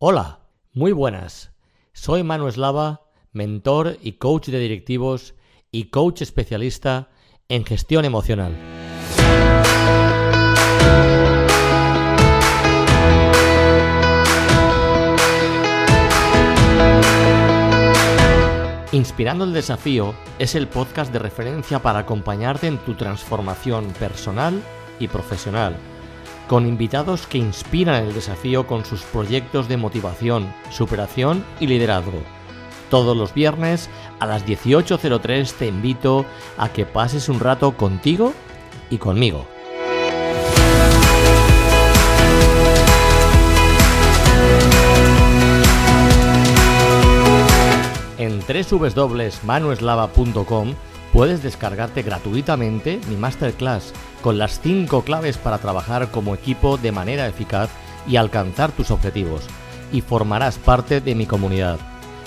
Hola, muy buenas. Soy Manu Eslava, mentor y coach de directivos y coach especialista en gestión emocional. Inspirando el Desafío es el podcast de referencia para acompañarte en tu transformación personal y profesional con invitados que inspiran el desafío con sus proyectos de motivación, superación y liderazgo. Todos los viernes a las 18.03 te invito a que pases un rato contigo y conmigo. En www.manueslava.com puedes descargarte gratuitamente mi masterclass con las 5 claves para trabajar como equipo de manera eficaz y alcanzar tus objetivos, y formarás parte de mi comunidad.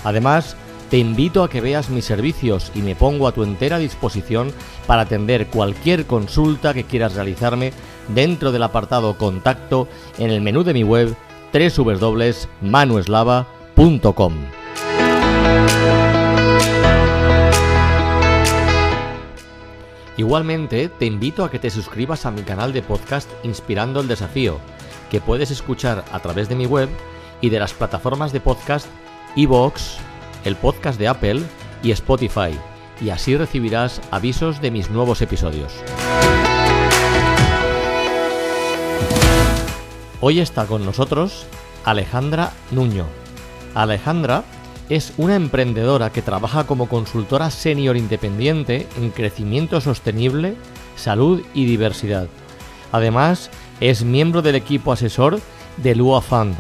Además, te invito a que veas mis servicios y me pongo a tu entera disposición para atender cualquier consulta que quieras realizarme dentro del apartado Contacto en el menú de mi web www.manueslava.com. Igualmente, te invito a que te suscribas a mi canal de podcast Inspirando el Desafío, que puedes escuchar a través de mi web y de las plataformas de podcast iVoox, el podcast de Apple y Spotify, y así recibirás avisos de mis nuevos episodios. Hoy está con nosotros Alejandra Nuño. Alejandra es una emprendedora que trabaja como consultora senior independiente en crecimiento sostenible, salud y diversidad. Además, es miembro del equipo asesor de Lua Fund.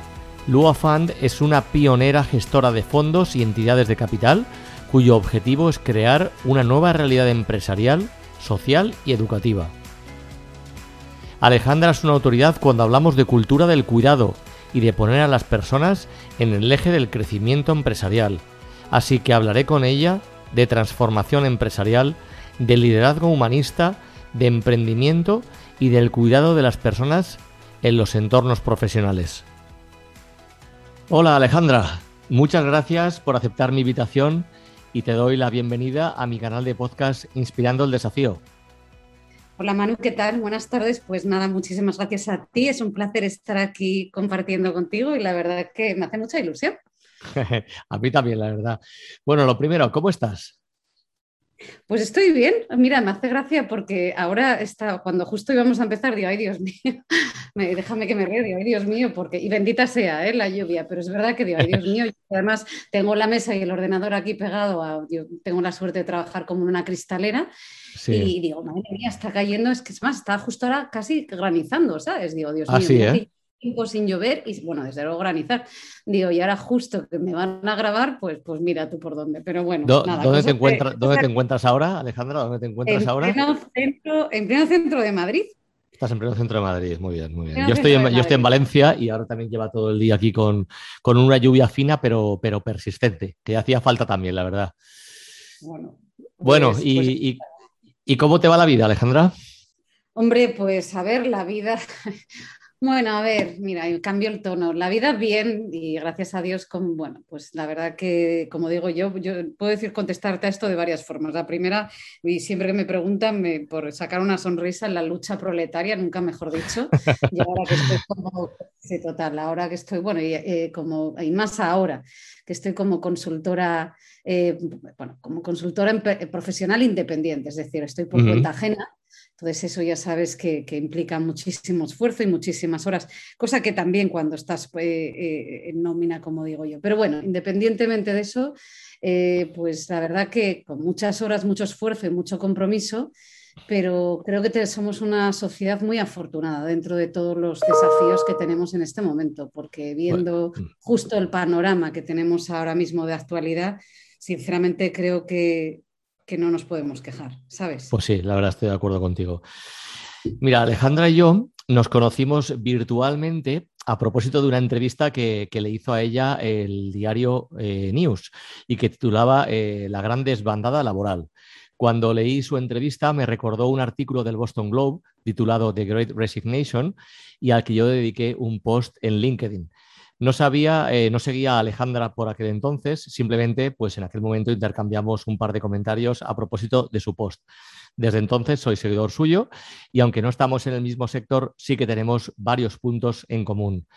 Lua Fund es una pionera gestora de fondos y entidades de capital cuyo objetivo es crear una nueva realidad empresarial, social y educativa. Alejandra es una autoridad cuando hablamos de cultura del cuidado, y de poner a las personas en el eje del crecimiento empresarial. Así que hablaré con ella de transformación empresarial, de liderazgo humanista, de emprendimiento y del cuidado de las personas en los entornos profesionales. Hola Alejandra, muchas gracias por aceptar mi invitación y te doy la bienvenida a mi canal de podcast Inspirando el Desafío. Hola Manu, ¿qué tal? Buenas tardes. Pues nada, muchísimas gracias a ti. Es un placer estar aquí compartiendo contigo y la verdad que me hace mucha ilusión. a mí también, la verdad. Bueno, lo primero, ¿cómo estás? Pues estoy bien. Mira, me hace gracia porque ahora está, cuando justo íbamos a empezar, digo, ay Dios mío, déjame que me ríe, digo, ay Dios mío, porque, y bendita sea ¿eh? la lluvia, pero es verdad que digo, ay Dios mío, además tengo la mesa y el ordenador aquí pegado, a, yo tengo la suerte de trabajar como una cristalera y digo, madre mía, está cayendo, es que es más, está justo ahora casi granizando, ¿sabes? Digo, Dios mío, ¿eh? tiempo sin llover y bueno, desde luego granizar. Digo, y ahora justo que me van a grabar, pues, pues mira tú por dónde. Pero bueno, ¿dónde, te, encuentras, ¿dónde te encuentras ahora, Alejandra? ¿Dónde te encuentras en ahora? Pleno centro, en pleno centro de Madrid. Estás en pleno centro de Madrid, muy bien, muy bien. Yo estoy, en, yo estoy en Valencia y ahora también lleva todo el día aquí con, con una lluvia fina, pero, pero persistente, que hacía falta también, la verdad. Bueno, bueno pues, y, pues y, ¿y cómo te va la vida, Alejandra? Hombre, pues a ver, la vida, bueno, a ver, mira, cambio el tono. La vida bien y gracias a Dios, con, bueno, pues la verdad que, como digo yo, yo puedo decir contestarte a esto de varias formas. La primera, y siempre que me preguntan por sacar una sonrisa en la lucha proletaria, nunca mejor dicho, y ahora que estoy como, sí, total, ahora que estoy, bueno, y, eh, como, y más ahora que estoy como consultora, eh, bueno, como consultora profesional independiente, es decir, estoy por cuenta ajena entonces eso ya sabes que, implica muchísimo esfuerzo y muchísimas horas, cosa que también cuando estás pues, eh, en nómina, como digo yo. Pero bueno, independientemente de eso, eh, pues la verdad que con muchas horas, mucho esfuerzo y mucho compromiso, pero creo que somos una sociedad muy afortunada dentro de todos los desafíos que tenemos en este momento, porque viendo mm. justo el panorama que tenemos ahora mismo de actualidad, sinceramente creo que, que no nos podemos quejar, ¿sabes? Pues sí, la verdad estoy de acuerdo contigo. Mira, Alejandra y yo nos conocimos virtualmente a propósito de una entrevista que, le hizo a ella el diario eh, News y que titulaba eh, La gran desbandada laboral. Cuando leí su entrevista me recordó un artículo del Boston Globe titulado The Great Resignation y al que yo dediqué un post en LinkedIn. No sabía, eh, no seguía a Alejandra por aquel entonces, simplemente pues en aquel momento intercambiamos un par de comentarios a propósito de su post. Desde entonces soy seguidor suyo y aunque no estamos en el mismo sector, sí que tenemos varios puntos en común.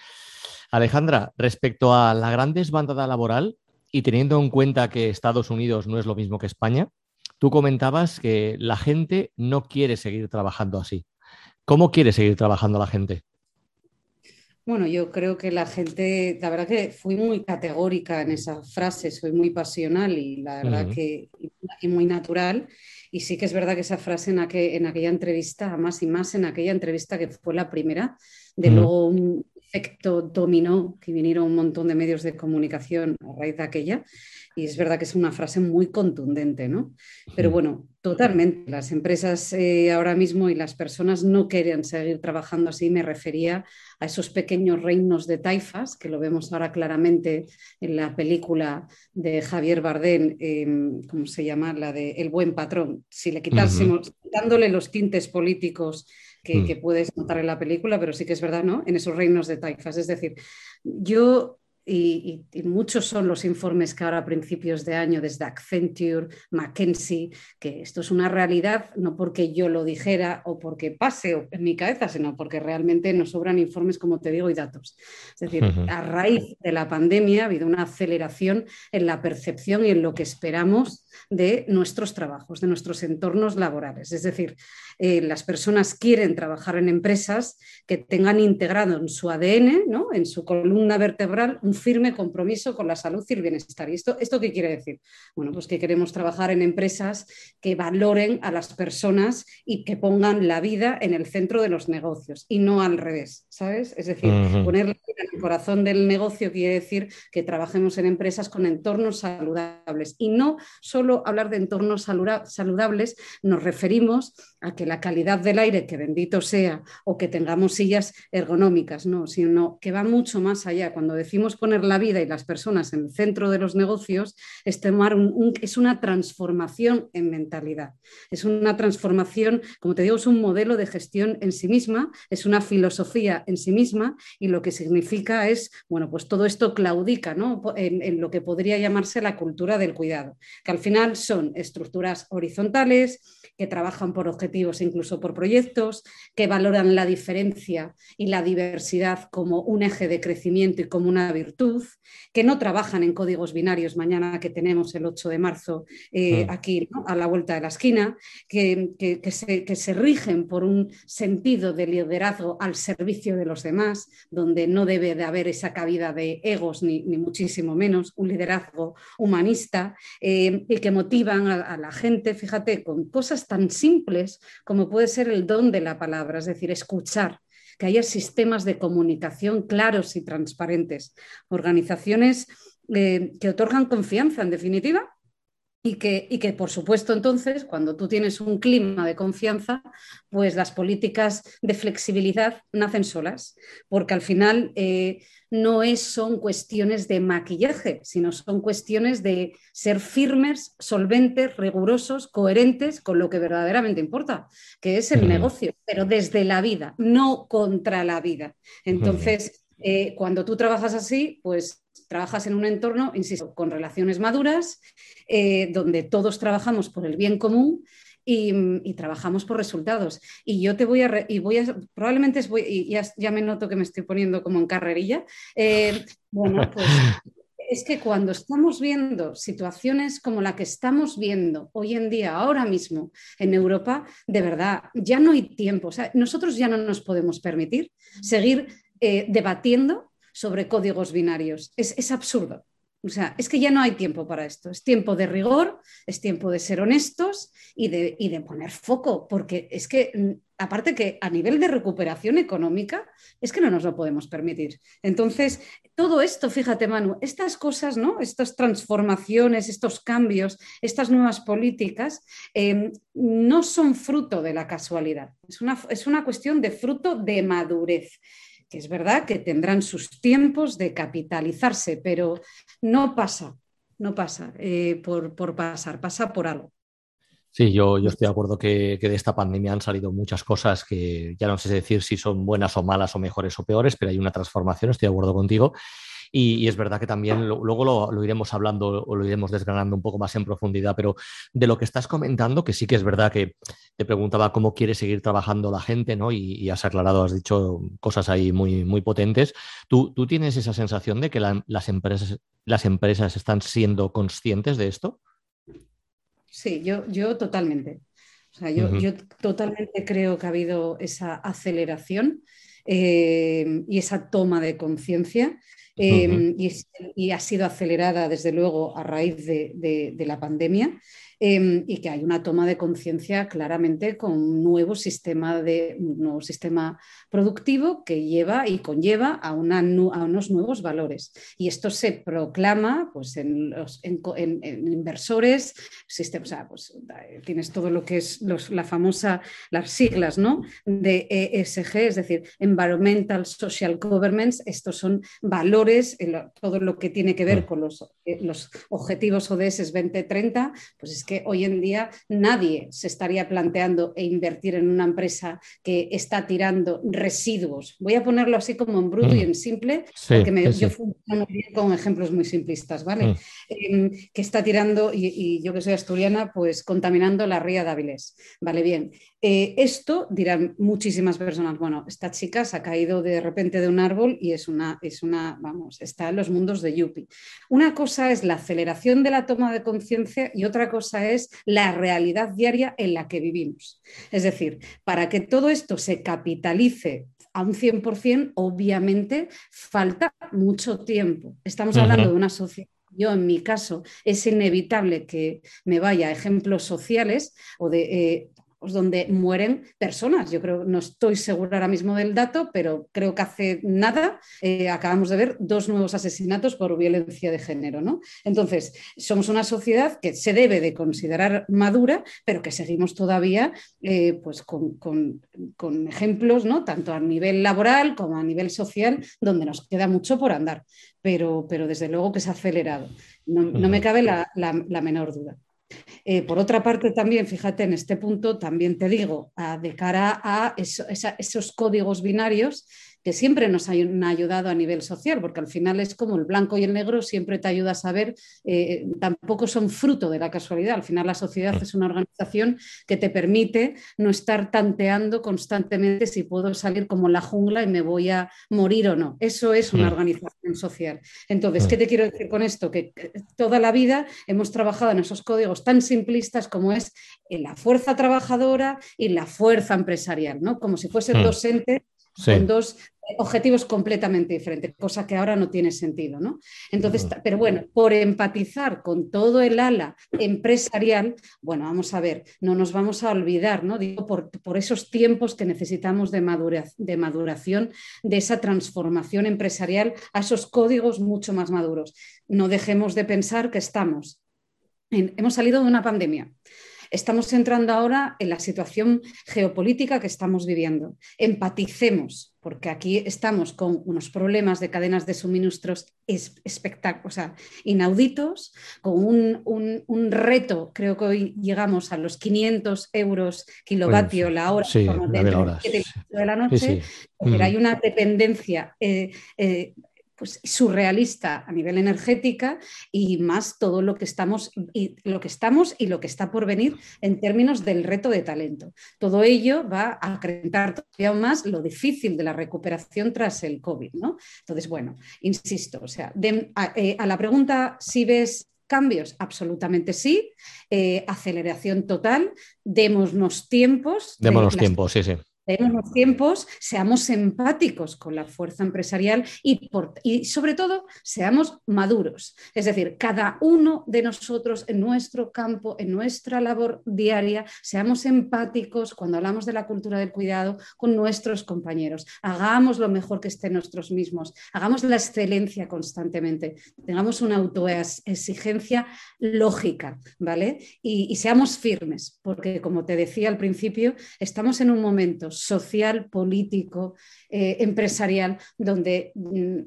Alejandra, respecto a la gran desbandada laboral y teniendo en cuenta que Estados Unidos no es lo mismo que España, tú comentabas que la gente no quiere seguir trabajando así. ¿Cómo quiere seguir trabajando la gente? Bueno, yo creo que la gente, la verdad que fui muy categórica en esa frase, soy muy pasional y la verdad que y muy natural. Y sí que es verdad que esa frase en, en aquella entrevista, más y más en aquella entrevista que fue la primera, de luego un efecto dominó, que vinieron un montón de medios de comunicación a raíz de aquella, y es verdad que es una frase muy contundente, ¿no? Pero bueno, totalmente. Las empresas eh, ahora mismo y las personas no quieren seguir trabajando así. Me refería a esos pequeños reinos de taifas, que lo vemos ahora claramente en la película de Javier Bardem, em, ¿cómo se llama? La de El buen patrón. Si le quitásemos, dándole los tintes políticos que, que, puedes notar en la película, pero sí que es verdad, ¿no? En esos reinos de taifas. Es decir, yo y, muchos son los informes que ahora a principios de año, desde Accenture, McKinsey, que esto es una realidad, no porque yo lo dijera o porque pase en mi cabeza, sino porque realmente nos sobran informes, como te digo, y datos. Es decir, a raíz de la pandemia ha habido una aceleración en la percepción y en lo que esperamos de nuestros trabajos, de nuestros entornos laborales. Es decir, eh, las personas quieren trabajar en empresas que tengan integrado en su ADN, ¿no? en su columna vertebral, un firme compromiso con la salud y el bienestar. ¿Y esto, esto qué quiere decir? Bueno, pues que queremos trabajar en empresas que valoren a las personas y que pongan la vida en el centro de los negocios y no al revés, ¿sabes? Es decir, poner la vida en el corazón del negocio quiere decir que trabajemos en empresas con entornos saludables y no solo hablar de entornos saludables, nos referimos a que la calidad del aire, que bendito sea, o que tengamos sillas ergonómicas, no, sino que va mucho más allá. Cuando decimos poner la vida y las personas en el centro de los negocios, es, tomar es una transformación en mentalidad. Es una transformación, como te digo, es un modelo de gestión en sí misma, es una filosofía en sí misma y lo que significa es, bueno, pues todo esto claudica ¿no? en lo que podría llamarse la cultura del cuidado, que al final son estructuras horizontales que trabajan por objetivos incluso por proyectos, que valoran la diferencia y la diversidad como un eje de crecimiento y como una virtud, que no trabajan en códigos binarios mañana que tenemos el 8 de marzo eh, mm. aquí a la vuelta de la esquina, que, se, que se rigen por un sentido de liderazgo al servicio de los demás, donde no debe de haber esa cabida de egos ni, muchísimo menos, un liderazgo humanista eh, y que motivan a la gente, fíjate, con cosas tan simples como puede ser el don de la palabra, es decir, escuchar, que haya sistemas de comunicación claros y transparentes, organizaciones eh, que otorgan confianza, en definitiva, y que, y que, por supuesto, entonces, cuando tú tienes un clima de confianza, pues las políticas de flexibilidad nacen solas, porque al final eh, no es, son cuestiones de maquillaje, sino son cuestiones de ser firmes, solventes, rigurosos, coherentes con lo que verdaderamente importa, que es el negocio, pero desde la vida, no contra la vida. Entonces, eh, cuando tú trabajas así, pues trabajas en un entorno, insisto, con relaciones maduras, eh, donde todos trabajamos por el bien común y, trabajamos por resultados. Y yo te voy a, y voy a, probablemente voy, y ya, me noto que me estoy poniendo como en carrerilla. Eh, bueno, pues es que cuando estamos viendo situaciones como la que estamos viendo hoy en día, ahora mismo en Europa, de verdad, ya no hay tiempo. O sea, nosotros ya no nos podemos permitir seguir eh, debatiendo sobre códigos binarios. Es, absurdo. O sea, es que ya no hay tiempo para esto. Es tiempo de rigor, es tiempo de ser honestos y de, de, poner foco, porque es que, mm, aparte que a nivel de recuperación económica, es que no nos lo podemos permitir. Entonces, todo esto, fíjate, Manu, estas cosas, ¿no? Estas transformaciones, estos cambios, estas nuevas políticas, em, no son fruto de la casualidad. Es una, es una cuestión de fruto de madurez es verdad que tendrán sus tiempos de capitalizarse, pero no pasa, no pasa eh, por, pasar, pasa por algo. Sí, yo, yo estoy de acuerdo que, de esta pandemia han salido muchas cosas que ya no sé decir si son buenas o malas o mejores o peores, pero hay una transformación, estoy de acuerdo contigo. Y, es verdad que también luego lo, iremos hablando o lo iremos desgranando un poco más en profundidad, pero de lo que estás comentando, que sí que es verdad que te preguntaba cómo quiere seguir trabajando la gente, ¿no? Y, has aclarado, has dicho cosas ahí muy, muy potentes. ¿Tú, ¿Tú tienes esa sensación de que las, empresas, las empresas están siendo conscientes de esto? Sí, yo, yo totalmente. O sea, yo, yo totalmente creo que ha habido esa aceleración eh, y esa toma de conciencia. Eh, y, ha sido acelerada, desde luego, a raíz de la pandemia. Em, y que hay una toma de conciencia claramente con un nuevo sistema, de, nuevo sistema productivo que lleva y conlleva a, unos nuevos valores. Y esto se proclama pues, en, los, inversores, sistemas, pues, tienes todo lo que es la famosa, las siglas ¿no? de ESG, es decir, Environmental Social Governance, estos son valores, todo lo que tiene que ver mm. con los, eh, los objetivos ODS 2030, pues es que hoy en día nadie se estaría planteando e invertir en una empresa que está tirando residuos. Voy a ponerlo así como en bruto y mm. en simple, porque me, yo funciono bien con ejemplos muy simplistas, ¿vale? Mm. Em, que está tirando, y, yo que soy asturiana, pues contaminando la ría de Avilés. Vale, bien. Eh, esto dirán muchísimas personas, bueno, esta chica se ha caído de repente de un árbol y es una, es una vamos, está en los mundos de Yupi. Una cosa es la aceleración de la toma de conciencia y otra cosa es la realidad diaria en la que vivimos. Es decir, para que todo esto se capitalice a un 100%, obviamente falta mucho tiempo. Estamos hablando de una sociedad yo en mi caso es inevitable que me vaya a ejemplos sociales o de eh, pues, donde mueren personas. Yo creo, no estoy segura ahora mismo del dato, pero creo que hace nada eh, acabamos de ver dos nuevos asesinatos por violencia de género. ¿no? Entonces, somos una sociedad que se debe de considerar madura, pero que seguimos todavía eh, pues con, ejemplos, ¿no? tanto a nivel laboral como a nivel social, donde nos queda mucho por andar. Pero, pero desde luego que se ha acelerado. No, me cabe la menor duda. Eh, por otra parte, también, fíjate, en este punto también te digo, de cara a esos códigos binarios, que siempre nos han ayudado a nivel social, porque al final es como el blanco y el negro, siempre te ayuda a saber, eh, tampoco son fruto de la casualidad, al final la sociedad es una organización que te permite no estar tanteando constantemente si puedo salir como la jungla y me voy a morir o no. Eso es una organización social. Entonces, ¿qué te quiero decir con esto? Que toda la vida hemos trabajado en esos códigos tan simplistas como es la fuerza trabajadora y la fuerza empresarial, ¿no? Como si fuesen dos entes con dos objetivos completamente diferentes, cosa que ahora no tiene sentido, ¿no? Entonces, pero bueno, por empatizar con todo el ala empresarial, bueno, vamos a ver, no nos vamos a olvidar, ¿no? Digo, por, esos tiempos que necesitamos de, de maduración, de esa transformación empresarial a esos códigos mucho más maduros. No dejemos de pensar que estamos, hemos salido de una pandemia Estamos entrando ahora en la situación geopolítica que estamos viviendo. Empaticemos, porque aquí estamos con unos problemas de cadenas de suministros espectaculares, inauditos, con un, reto, creo que hoy llegamos a los 500 euros kilovatio la hora, de, la noche, hay una dependencia eh, eh, pues, surrealista a nivel energética y más todo lo que estamos y lo que estamos y lo que está por venir en términos del reto de talento. Todo ello va a acrecentar todavía más lo difícil de la recuperación tras el COVID, ¿no? Entonces, bueno, insisto, o sea, eh, a, la pregunta si ves cambios, absolutamente sí. Eh, aceleración total, démonos tiempos. Démonos tiempos, sí, sí los tiempos, seamos empáticos con la fuerza empresarial y, y, sobre todo seamos maduros. Es decir, cada uno de nosotros en nuestro campo, en nuestra labor diaria, seamos empáticos cuando hablamos de la cultura del cuidado con nuestros compañeros. Hagamos lo mejor que esté nosotros mismos, hagamos la excelencia constantemente, tengamos una autoexigencia lógica, ¿vale? Y seamos firmes, porque como te decía al principio, estamos en un momento social, político, eh, empresarial, donde mm,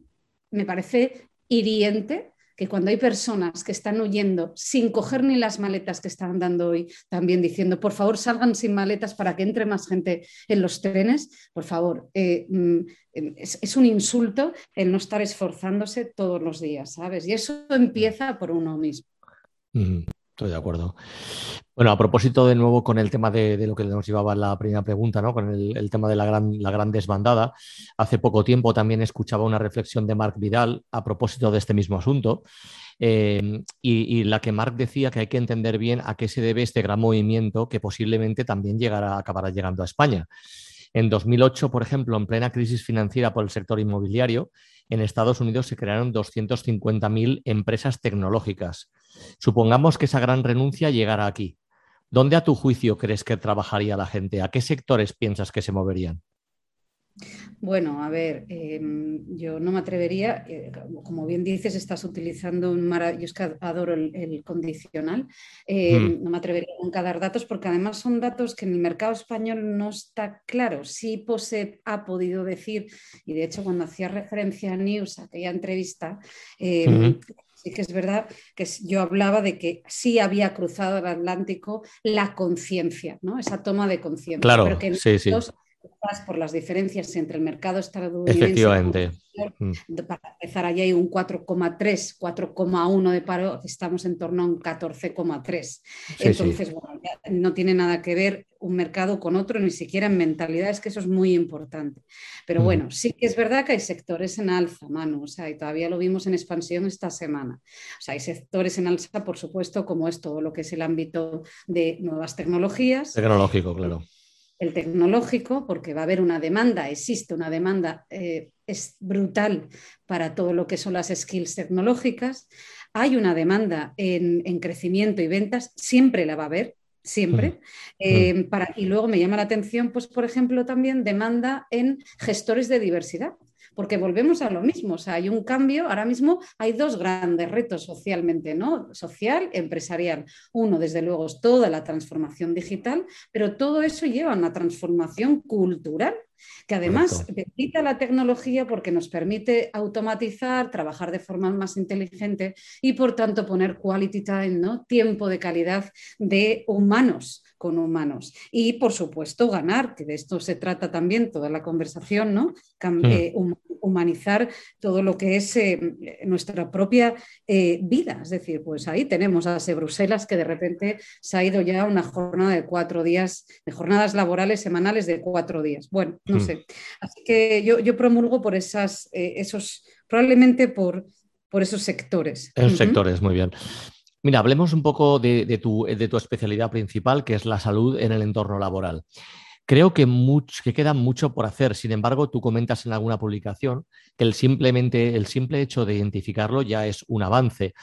me parece hiriente que cuando hay personas que están huyendo sin coger ni las maletas que están dando hoy, también diciendo, por favor, salgan sin maletas para que entre más gente en los trenes, por favor, eh, mm, es, un insulto el no estar esforzándose todos los días, ¿sabes? Y eso empieza por uno mismo. Estoy de acuerdo. Bueno, a propósito de nuevo con el tema de, lo que nos llevaba la primera pregunta, ¿no? Con el, tema de la gran, la gran desbandada. Hace poco tiempo también escuchaba una reflexión de Marc Vidal a propósito de este mismo asunto. Eh, y, la que Marc decía que hay que entender bien a qué se debe este gran movimiento que posiblemente también llegará, acabará llegando a España. En 2008, por ejemplo, en plena crisis financiera por el sector inmobiliario, en Estados Unidos se crearon 250.000 empresas tecnológicas. Supongamos que esa gran renuncia llegara aquí. ¿Dónde a tu juicio crees que trabajaría la gente? ¿A qué sectores piensas que se moverían? Bueno, a ver, em, yo no me atrevería, eh, como bien dices, estás utilizando un maravilloso, yo es que adoro el, condicional, em, hmm. no me atrevería nunca a dar datos porque además son datos que en el mercado español no está claro. Sí POSE ha podido decir, y de hecho cuando hacía referencia a News, aquella entrevista, em, sí que es verdad que yo hablaba de que sí había cruzado el Atlántico la conciencia, ¿no? esa toma de conciencia. Claro, pero que sí, sí por las diferencias entre el mercado estadounidense Efectivamente. Mm. para empezar allí hay un 4,3, 4,1 de paro, estamos en torno a un 14,3. Entonces, Bueno, no tiene nada que ver un mercado con otro, ni siquiera en mentalidad, es que eso es muy importante. Pero mm. bueno, sí que es verdad que hay sectores en alza, Manu, o sea, y todavía lo vimos en expansión esta semana. O sea, hay sectores en alza, por supuesto, como es todo lo que es el ámbito de nuevas tecnologías. Tecnológico, claro el tecnológico, porque va a haber una demanda, existe una demanda eh, es brutal para todo lo que son las skills tecnológicas. Hay una demanda en, crecimiento y ventas, siempre la va a haber, siempre. Eh, para, y luego me llama la atención, pues, por ejemplo, también demanda en gestores de diversidad porque volvemos a lo mismo, o sea, hay un cambio, ahora mismo hay dos grandes retos socialmente, ¿no? Social, empresarial. Uno, desde luego, es toda la transformación digital, pero todo eso lleva a una transformación cultural que además necesita la tecnología porque nos permite automatizar, trabajar de forma más inteligente y por tanto poner quality time, ¿no? tiempo de calidad de humanos con humanos. Y por supuesto ganar, que de esto se trata también toda la conversación, ¿no? Hmm. Eh, humanizar todo lo que es eh, nuestra propia eh, vida. Es decir, pues ahí tenemos a ese Bruselas que de repente se ha ido ya a una jornada de cuatro días, de jornadas laborales semanales de cuatro días. Bueno, no hmm. sé. Así que yo, promulgo por esas, esos, probablemente por, por esos sectores. Esos sectores, muy bien. Mira, hablemos un poco de, tu, especialidad principal, que es la salud en el entorno laboral. Creo que, que queda mucho por hacer. Sin embargo, tú comentas en alguna publicación que el, simplemente, el simple hecho de identificarlo ya es un avance.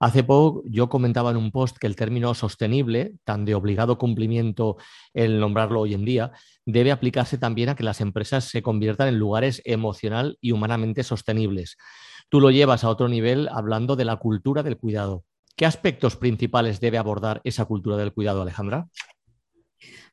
Hace poco yo comentaba en un post que el término sostenible, tan de obligado cumplimiento el nombrarlo hoy en día, debe aplicarse también a que las empresas se conviertan en lugares emocional y humanamente sostenibles. Tú lo llevas a otro nivel hablando de la cultura del cuidado. ¿Qué aspectos principales debe abordar esa cultura del cuidado, Alejandra?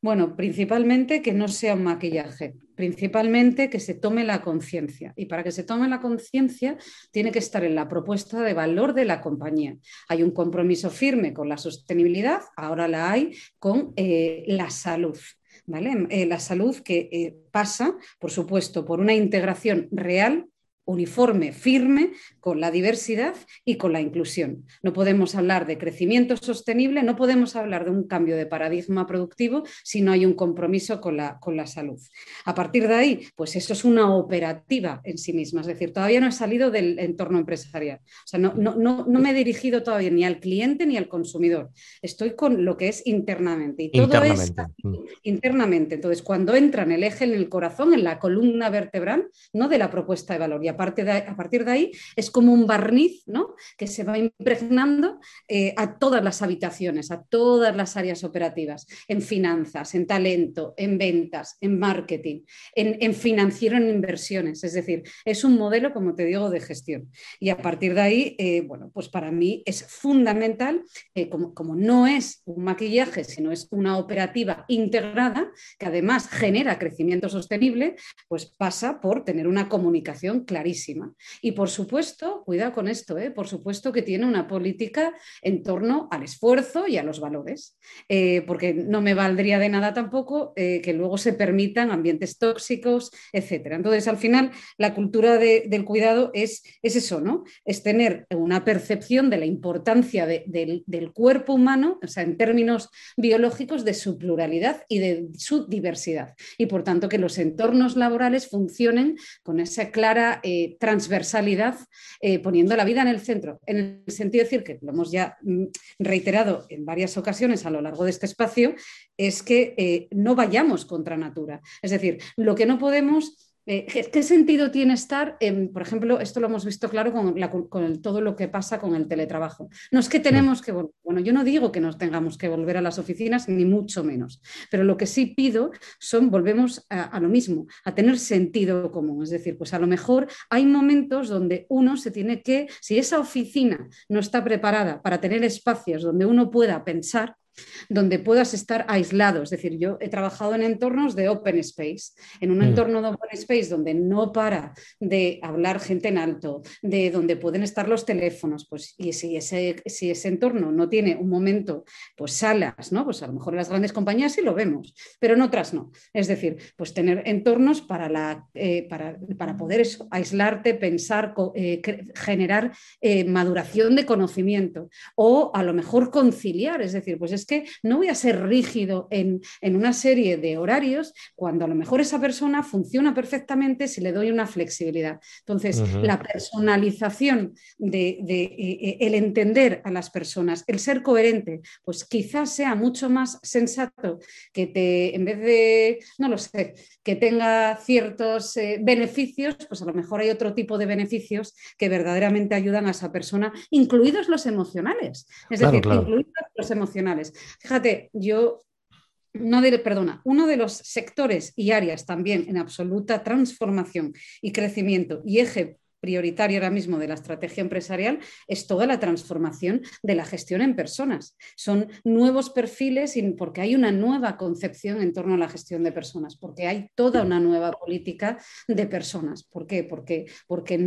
Bueno, principalmente que no sea un maquillaje, principalmente que se tome la conciencia. Y para que se tome la conciencia tiene que estar en la propuesta de valor de la compañía. Hay un compromiso firme con la sostenibilidad, ahora la hay con eh, la salud. ¿Vale? Eh, la salud que eh, pasa, por supuesto, por una integración real uniforme, firme con la diversidad y con la inclusión. No podemos hablar de crecimiento sostenible, no podemos hablar de un cambio de paradigma productivo si no hay un compromiso con la, con la salud. A partir de ahí, pues eso es una operativa en sí misma, es decir, todavía no he salido del entorno empresarial. O sea, no, no, no, me he dirigido todavía ni al cliente ni al consumidor. Estoy con lo que es internamente. Y todo internamente. es mm. internamente. Entonces, cuando entra en el eje, en el corazón, en la columna vertebral, no de la propuesta de valor. Y a partir de ahí es como un barniz ¿no? que se va impregnando eh, a todas las habitaciones, a todas las áreas operativas, en finanzas, en talento, en ventas, en marketing, en, financiero, en inversiones. Es decir, es un modelo, como te digo, de gestión. Y a partir de ahí, eh, bueno, pues para mí es fundamental, eh, como, como no es un maquillaje, sino es una operativa integrada, que además genera crecimiento sostenible, pues pasa por tener una comunicación clarísima Y por supuesto, cuidado con esto, ¿eh? por supuesto que tiene una política en torno al esfuerzo y a los valores, eh, porque no me valdría de nada tampoco eh, que luego se permitan ambientes tóxicos, etc. Entonces, al final, la cultura del cuidado es, es, eso, ¿no? Es tener una percepción de la importancia del, del cuerpo humano, o sea, en términos biológicos, de su pluralidad y de su diversidad. Y por tanto, que los entornos laborales funcionen con esa clara eh, transversalidad, eh, poniendo la vida en el centro, en el sentido de decir que lo hemos ya mm, reiterado en varias ocasiones a lo largo de este espacio, es que eh, no vayamos contra natura. Es decir, lo que no podemos eh, ¿Qué sentido tiene estar, en, por ejemplo, esto lo hemos visto claro con, todo lo que pasa con el teletrabajo? No es que tenemos que volver, bueno, yo no digo que nos tengamos que volver a las oficinas, ni mucho menos, pero lo que sí pido son, volvemos a, lo mismo, a tener sentido común. Es decir, pues a lo mejor hay momentos donde uno se tiene que, si esa oficina no está preparada para tener espacios donde uno pueda pensar, donde puedas estar aislado. Es decir, yo he trabajado en entornos de open space, en un mm. entorno de open space donde no para de hablar gente en alto, de donde pueden estar los teléfonos, pues y si ese, si ese entorno no tiene un momento, pues salas, ¿no? Pues a lo mejor en las grandes compañías sí lo vemos, pero en otras no. Es decir, pues tener entornos para, la, eh, para, poder aislarte, pensar, eh, generar eh, maduración de conocimiento o a lo mejor conciliar, es decir, pues es que no voy a ser rígido en, una serie de horarios cuando a lo mejor esa persona funciona perfectamente si le doy una flexibilidad. Entonces, la personalización de, eh, eh, el entender a las personas, el ser coherente, pues quizás sea mucho más sensato que te, en vez de, no lo sé, que tenga ciertos eh, beneficios, pues a lo mejor hay otro tipo de beneficios que verdaderamente ayudan a esa persona, incluidos los emocionales. Es decir, incluidos los emocionales. Fíjate, yo no perdona, uno de los sectores y áreas también en absoluta transformación y crecimiento y eje prioritario ahora mismo de la estrategia empresarial es toda la transformación de la gestión en personas. Son nuevos perfiles porque hay una nueva concepción en torno a la gestión de personas, porque hay toda una nueva política de personas. ¿Por qué? Porque, porque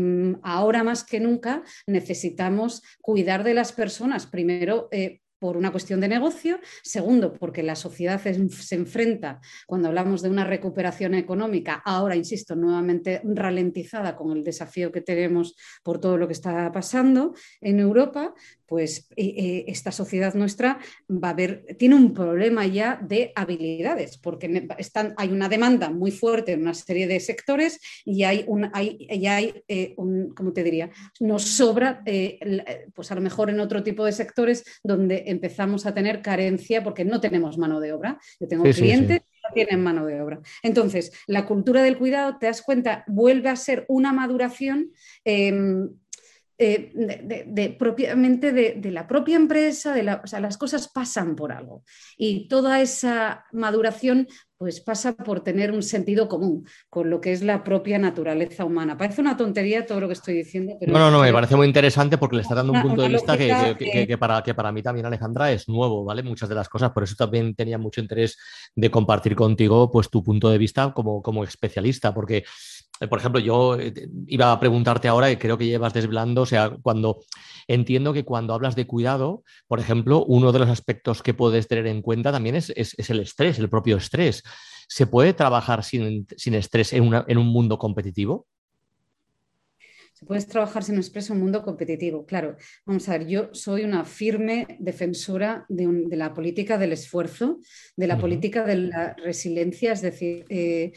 ahora más que nunca necesitamos cuidar de las personas, primero eh, por una cuestión de negocio, segundo, porque la sociedad se enfrenta, cuando hablamos de una recuperación económica, ahora, insisto, nuevamente ralentizada con el desafío que tenemos por todo lo que está pasando en Europa, pues eh, eh, esta sociedad nuestra va a ver, tiene un problema ya de habilidades, porque están, hay una demanda muy fuerte en una serie de sectores y hay un, hay, hay eh, un, ¿cómo te diría? Nos sobra, pues a lo mejor en otro tipo de sectores donde empezamos a tener carencia porque no tenemos mano de obra. Yo tengo clientes que no tienen mano de obra. Entonces, la cultura del cuidado, te das cuenta, vuelve a ser una maduración em, eh, de, propiamente de, la propia empresa, de o sea, las cosas pasan por algo. Y toda esa maduración pues pasa por tener un sentido común con lo que es la propia naturaleza humana. Parece una tontería todo lo que estoy diciendo. Pero no, no, no, me parece muy interesante porque le está dando un punto de vista que, para, que para mí también, Alejandra, es nuevo, ¿vale? Muchas de las cosas, por eso también tenía mucho interés de compartir contigo pues tu punto de vista como, como especialista, porque eh, por ejemplo, yo eh, iba a preguntarte ahora y creo que llevas desvelando, o sea, cuando entiendo que cuando hablas de cuidado, por ejemplo, uno de los aspectos que puedes tener en cuenta también es, el estrés, el propio estrés. ¿Se puede trabajar sin, estrés en, un mundo competitivo? Se puede trabajar sin estrés en un mundo competitivo, claro. Vamos a ver, yo soy una firme defensora de, la política del esfuerzo, de la política de la resiliencia, es decir, eh,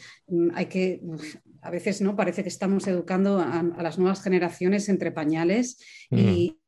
hay que a veces no parece que estamos educando a, las nuevas generaciones entre pañales y,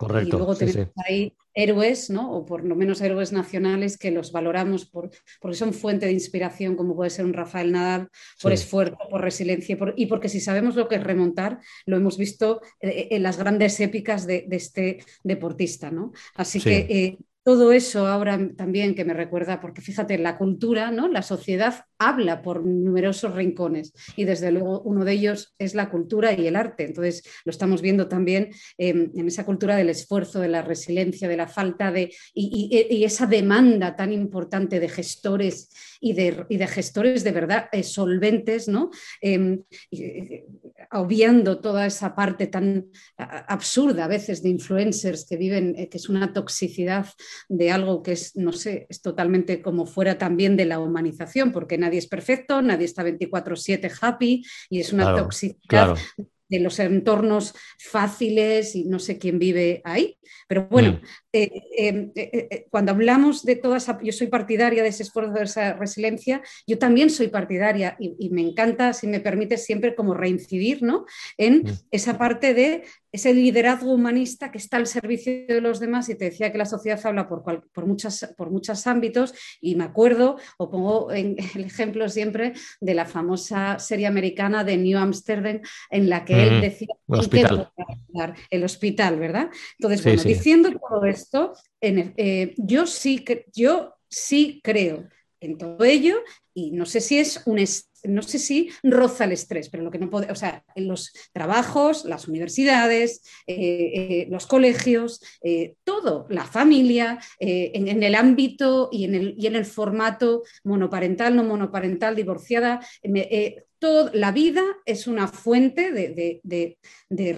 luego tenemos ahí héroes, ¿no? o por lo menos héroes nacionales que los valoramos por, porque son fuente de inspiración, como puede ser un Rafael Nadal, por esfuerzo, por resiliencia y porque si sabemos lo que es remontar, lo hemos visto eh, en las grandes épicas de, este deportista. ¿no? Así que eh, todo eso ahora también que me recuerda, porque fíjate, la cultura, ¿no? La sociedad habla por numerosos rincones y desde luego uno de ellos es la cultura y el arte. Entonces lo estamos viendo también em, en esa cultura del esfuerzo, de la resiliencia, de la falta de y, esa demanda tan importante de gestores y de, de gestores de verdad eh, solventes, ¿no? Em, eh, obviando toda esa parte tan absurda a veces de influencers que viven, eh, que es una toxicidad de algo que es, no sé, es totalmente como fuera también de la humanización, porque nadie es perfecto, nadie está 24/7 happy y es una toxicidad de los entornos fáciles y no sé quién vive ahí. Pero bueno, mm. Eh, eh, eh, cuando hablamos de toda esa, yo soy partidaria de ese esfuerzo, de esa resiliencia, yo también soy partidaria y, me encanta, si me permite, siempre como reincidir ¿no? en mm. esa parte de ese liderazgo humanista que está al servicio de los demás y te decía que la sociedad habla por, por, muchas, por muchos ámbitos y me acuerdo o pongo en, el ejemplo siempre de la famosa serie americana de New Amsterdam en la que él decía el hospital. el hospital, ¿verdad? Entonces, bueno, diciendo todo esto, eh, yo, sí, yo sí creo en todo ello y no sé si es un no sé si roza el estrés, pero lo que no puede, o sea, en los trabajos, las universidades, eh, eh, los colegios, todo, la familia, en, en, el ámbito y en el, y en el formato monoparental, no monoparental, divorciada, la vida es una fuente de,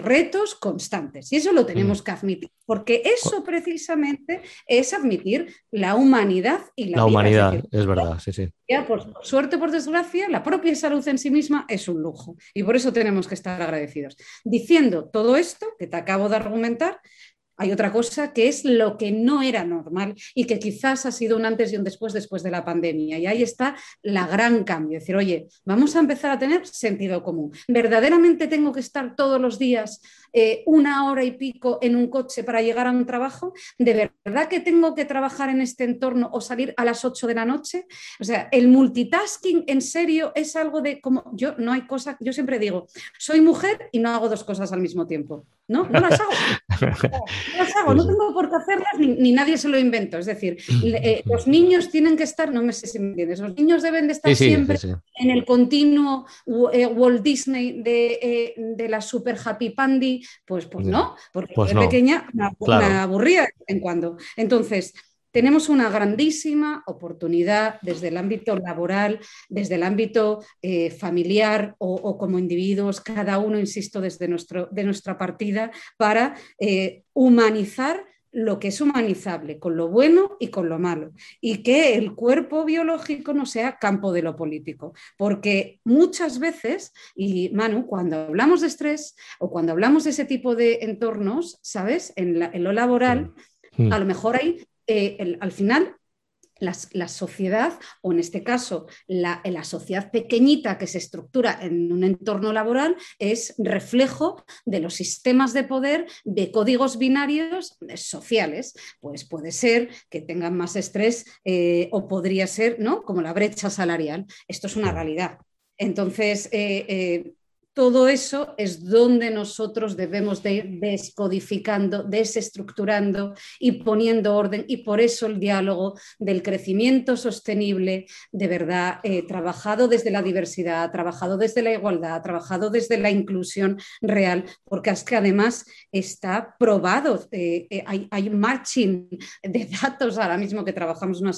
retos constantes y eso lo tenemos mm. que admitir, porque eso precisamente es admitir la humanidad y la, la humanidad, es, verdad, sí, sí. Ya, por, por suerte, por desgracia, la propia salud en sí misma es un lujo y por eso tenemos que estar agradecidos. Diciendo todo esto que te acabo de argumentar, hay otra cosa que es lo que no era normal y que quizás ha sido un antes y un después después de la pandemia. Y ahí está la gran cambio. Es decir, oye, vamos a empezar a tener sentido común. ¿Verdaderamente tengo que estar todos los días eh, una hora y pico en un coche para llegar a un trabajo? ¿De verdad que tengo que trabajar en este entorno o salir a las 8 de la noche? O sea, el multitasking en serio es algo de como yo no hay cosa, yo siempre digo, soy mujer y no hago dos cosas al mismo tiempo. No, no las hago. No, las hago, no tengo por qué hacerlas ni, nadie se lo invento. Es decir, eh, los niños tienen que estar, no me sé si me entiendes, los niños deben de estar siempre en el continuo eh, Walt Disney de, de, la super happy pandy pues, pues no, porque pues pequeña me, aburría en cuando. Entonces, tenemos una grandísima oportunidad desde el ámbito laboral, desde el ámbito eh, familiar o, como individuos, cada uno, insisto, desde nuestro, de nuestra partida, para eh, humanizar lo que es humanizable, con lo bueno y con lo malo, y que el cuerpo biológico no sea campo de lo político, porque muchas veces, y Manu, cuando hablamos de estrés o cuando hablamos de ese tipo de entornos, ¿sabes? En, lo laboral, a lo mejor hay, eh, al final la, sociedad, o en este caso la, la, sociedad pequeñita que se estructura en un entorno laboral, es reflejo de los sistemas de poder de códigos binarios sociales. Pues puede ser que tengan más estrés eh, o podría ser, ¿no? Como la brecha salarial. Esto es una realidad. Entonces, eh, eh, todo eso es donde nosotros debemos de ir descodificando, desestructurando y poniendo orden. Y por eso el diálogo del crecimiento sostenible, de verdad, eh, trabajado desde la diversidad, trabajado desde la igualdad, trabajado desde la inclusión real, porque es que además está probado, eh, eh, hay, matching de datos ahora mismo que trabajamos una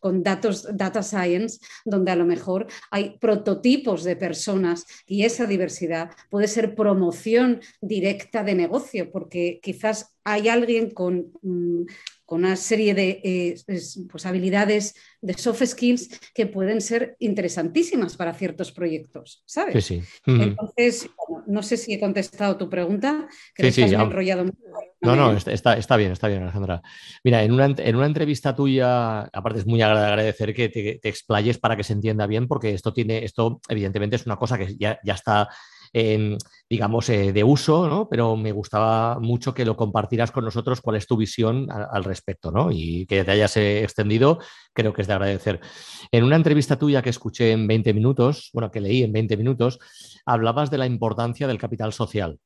con datos, data science, donde a lo mejor hay prototipos de personas y esa diversidad puede ser promoción directa de negocio, porque quizás hay alguien con, mm, con una serie de eh, pues, habilidades de soft skills que pueden ser interesantísimas para ciertos proyectos, ¿sabes? Sí, Entonces, no sé si he contestado tu pregunta, que sí, me enrollado mucho. No, no, está, está, bien, está bien, Alejandra. Mira, en una, en una entrevista tuya, aparte es muy agradecer que te, explayes para que se entienda bien, porque esto tiene, esto evidentemente es una cosa que ya, está digamos, eh, de uso, ¿no? Pero me gustaba mucho que lo compartieras con nosotros cuál es tu visión al, respecto, ¿no? Y que te hayas eh, extendido, creo que es de agradecer. En una entrevista tuya que escuché en 20 minutos, bueno, que leí en 20 minutos, hablabas de la importancia del capital social,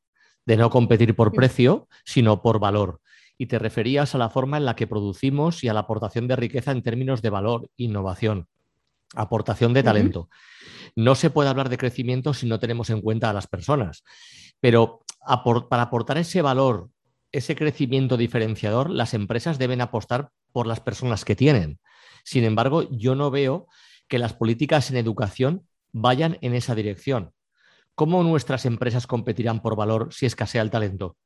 de no competir por precio, sino por valor. y te referías a la forma en la que producimos y a la aportación de riqueza en términos de valor, innovación, aportación de talento. No se puede hablar de crecimiento si no tenemos en cuenta a las personas, pero para aportar ese valor, ese crecimiento diferenciador, las empresas deben apostar por las personas que tienen. Sin embargo, yo no veo que las políticas en educación vayan en esa dirección. ¿Cómo nuestras empresas competirán por valor si escasea el talento?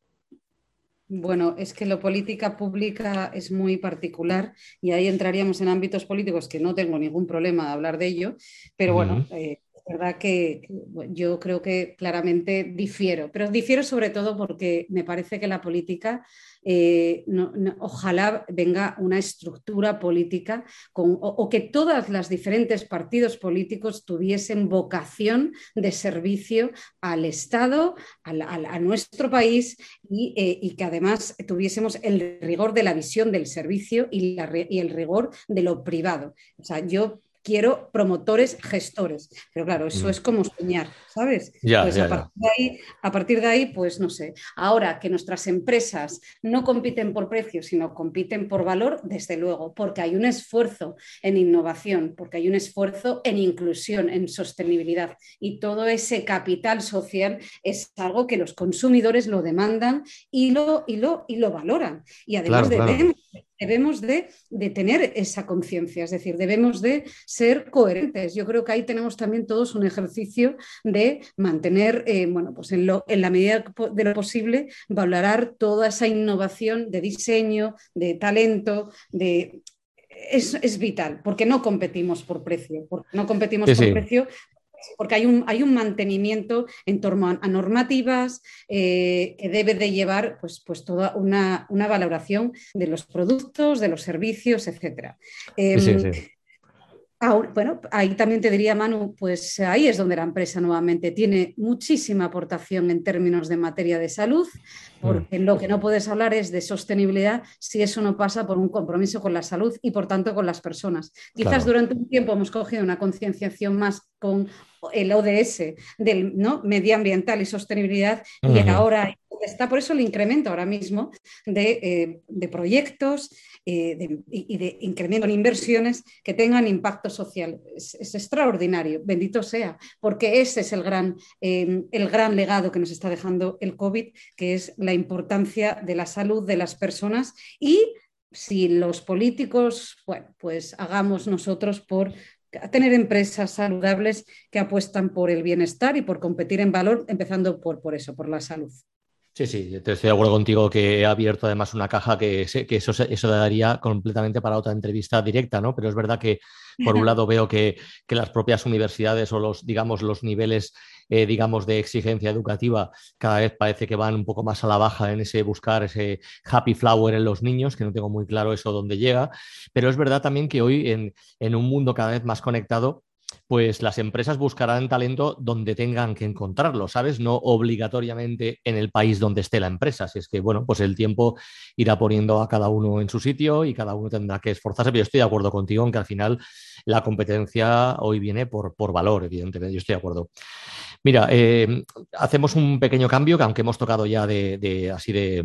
Bueno, es que la política pública es muy particular y ahí entraríamos en ámbitos políticos que no tengo ningún problema de hablar de ello, pero bueno, eh, verdad que, yo creo que claramente difiero, pero difiero sobre todo porque me parece que la política eh, ojalá venga una estructura política o, que todas las diferentes partidos políticos tuviesen vocación de servicio al Estado, a, nuestro país eh, y, que además tuviésemos el rigor de la visión del servicio y, y el rigor de lo privado. O sea, yo quiero promotores gestores. Pero claro, eso mm. es como soñar, ¿sabes? Pues a, partir De ahí, pues no sé. Ahora que nuestras empresas no compiten por precio, sino compiten por valor, desde luego, porque hay un esfuerzo en innovación, porque hay un esfuerzo en inclusión, en sostenibilidad. Y todo ese capital social es algo que los consumidores lo demandan y lo, y lo, y lo valoran. Y además debemos debemos de, tener esa conciencia, es decir, debemos de ser coherentes. Yo creo que ahí tenemos también todos un ejercicio de mantener, eh, bueno, pues en, la medida de lo posible, valorar toda esa innovación de diseño, de talento, de... Es, vital, porque no competimos por precio, porque no competimos por precio, porque hay un, hay un mantenimiento en torno a, normativas eh, que debe de llevar pues, pues toda una, valoración de los productos, de los servicios, etc. Em, bueno, ahí también te diría, Manu, pues ahí es donde la empresa nuevamente tiene muchísima aportación en términos de materia de salud, porque mm. lo que no puedes hablar es de sostenibilidad si eso no pasa por un compromiso con la salud y por tanto con las personas. Quizás durante un tiempo hemos cogido una concienciación más con el ODS del ¿no? medioambiental y sostenibilidad y ahora está por eso el incremento ahora mismo de, eh, proyectos eh, y de incremento en inversiones que tengan impacto social. Es, extraordinario, bendito sea, porque ese es el gran, eh, el gran legado que nos está dejando el COVID, que es la importancia de la salud de las personas y si los políticos, bueno, pues hagamos nosotros por tener empresas saludables que apuestan por el bienestar y por competir en valor, empezando por, por eso, por la salud. Sí, sí, te estoy de acuerdo contigo que he abierto además una caja que, que eso, eso daría completamente para otra entrevista directa, ¿no? Pero es verdad que por un lado veo que, que las propias universidades o los, digamos, los niveles eh, digamos, de exigencia educativa cada vez parece que van un poco más a la baja en ese buscar ese happy flower en los niños, que no tengo muy claro eso dónde llega, pero es verdad también que hoy en, en un mundo cada vez más conectado, pues las empresas buscarán talento donde tengan que encontrarlo, ¿sabes? No obligatoriamente en el país donde esté la empresa. Si es que, bueno, pues el tiempo irá poniendo a cada uno en su sitio y cada uno tendrá que esforzarse, pero yo estoy de acuerdo contigo en que al final la competencia hoy viene por, por valor, evidentemente, yo estoy de acuerdo. Mira, eh, hacemos un pequeño cambio que aunque hemos tocado ya de, así de,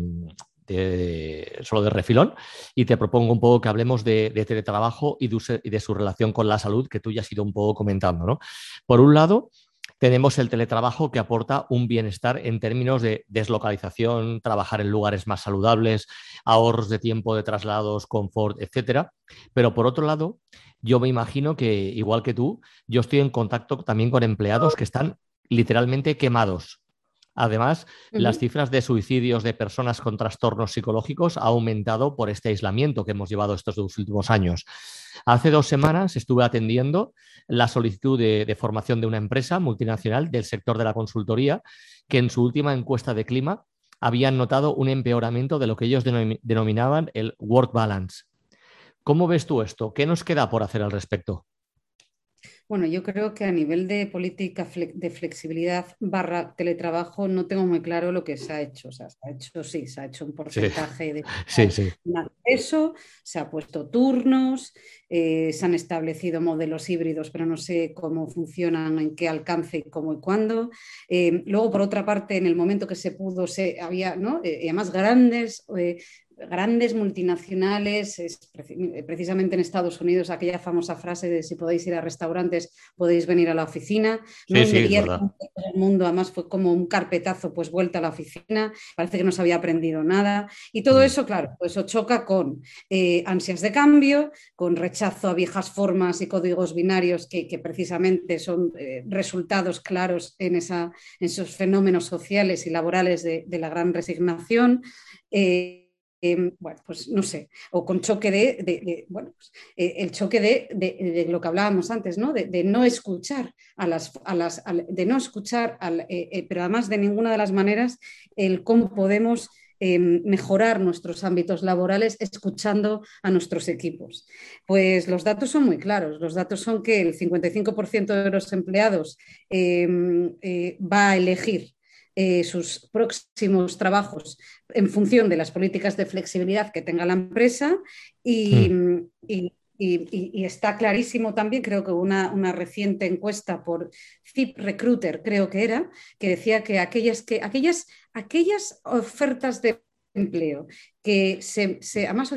solo de refilón y te propongo un poco que hablemos de, teletrabajo y de, su relación con la salud que tú ya has ido un poco comentando. ¿no? Por un lado, tenemos el teletrabajo que aporta un bienestar en términos de deslocalización, trabajar en lugares más saludables, ahorros de tiempo de traslados, confort, etcétera. Pero por otro lado, yo me imagino que, igual que tú, yo estoy en contacto también con empleados que están literalmente quemados. Además, las cifras de suicidios de personas con trastornos psicológicos ha aumentado por este aislamiento que hemos llevado estos dos últimos años. Hace dos semanas estuve atendiendo la solicitud de, formación de una empresa multinacional del sector de la consultoría que en su última encuesta de clima habían notado un empeoramiento de lo que ellos denominaban el work balance. ¿Cómo ves tú esto? ¿Qué nos queda por hacer al respecto? Bueno, yo creo que a nivel de política de flexibilidad barra teletrabajo no tengo muy claro lo que se ha hecho. O sea, se ha hecho, sí, se ha hecho un porcentaje de sí, sí. eso, se ha puesto turnos, eh, se han establecido modelos híbridos, pero no sé cómo funcionan, en qué alcance, cómo y cuándo. Eh, luego, por otra parte, en el momento que se pudo, se había, ¿no? Eh, además, grandes grandes multinacionales, precisamente en Estados Unidos, aquella famosa frase de si podéis ir a restaurantes, podéis venir a la oficina. no el mundo, además fue como un carpetazo, pues vuelta a la oficina, parece que no se había aprendido nada. Y todo mm. eso, claro, pues choca con eh, ansias de cambio, con rechazo a viejas formas y códigos binarios que, precisamente son eh, resultados claros en, esa, en esos fenómenos sociales y laborales de, la gran resignación. Eh, Em, bueno, pues no sé, o con choque de, bueno, pues, eh, el choque de, lo que hablábamos antes, ¿no? De, no escuchar a las, a las de no escuchar, eh, eh, pero además de ninguna de las maneras, el cómo podemos em, mejorar nuestros ámbitos laborales escuchando a nuestros equipos. Pues los datos son muy claros. Los datos son que el 55% de los empleados em, va a elegir eh, sus próximos trabajos en función de las políticas de flexibilidad que tenga la empresa y, hmm. está clarísimo también, creo que una, una, reciente encuesta por Zip Recruiter, creo que era, que decía que aquellas, que, aquellas, aquellas ofertas de empleo, que se, además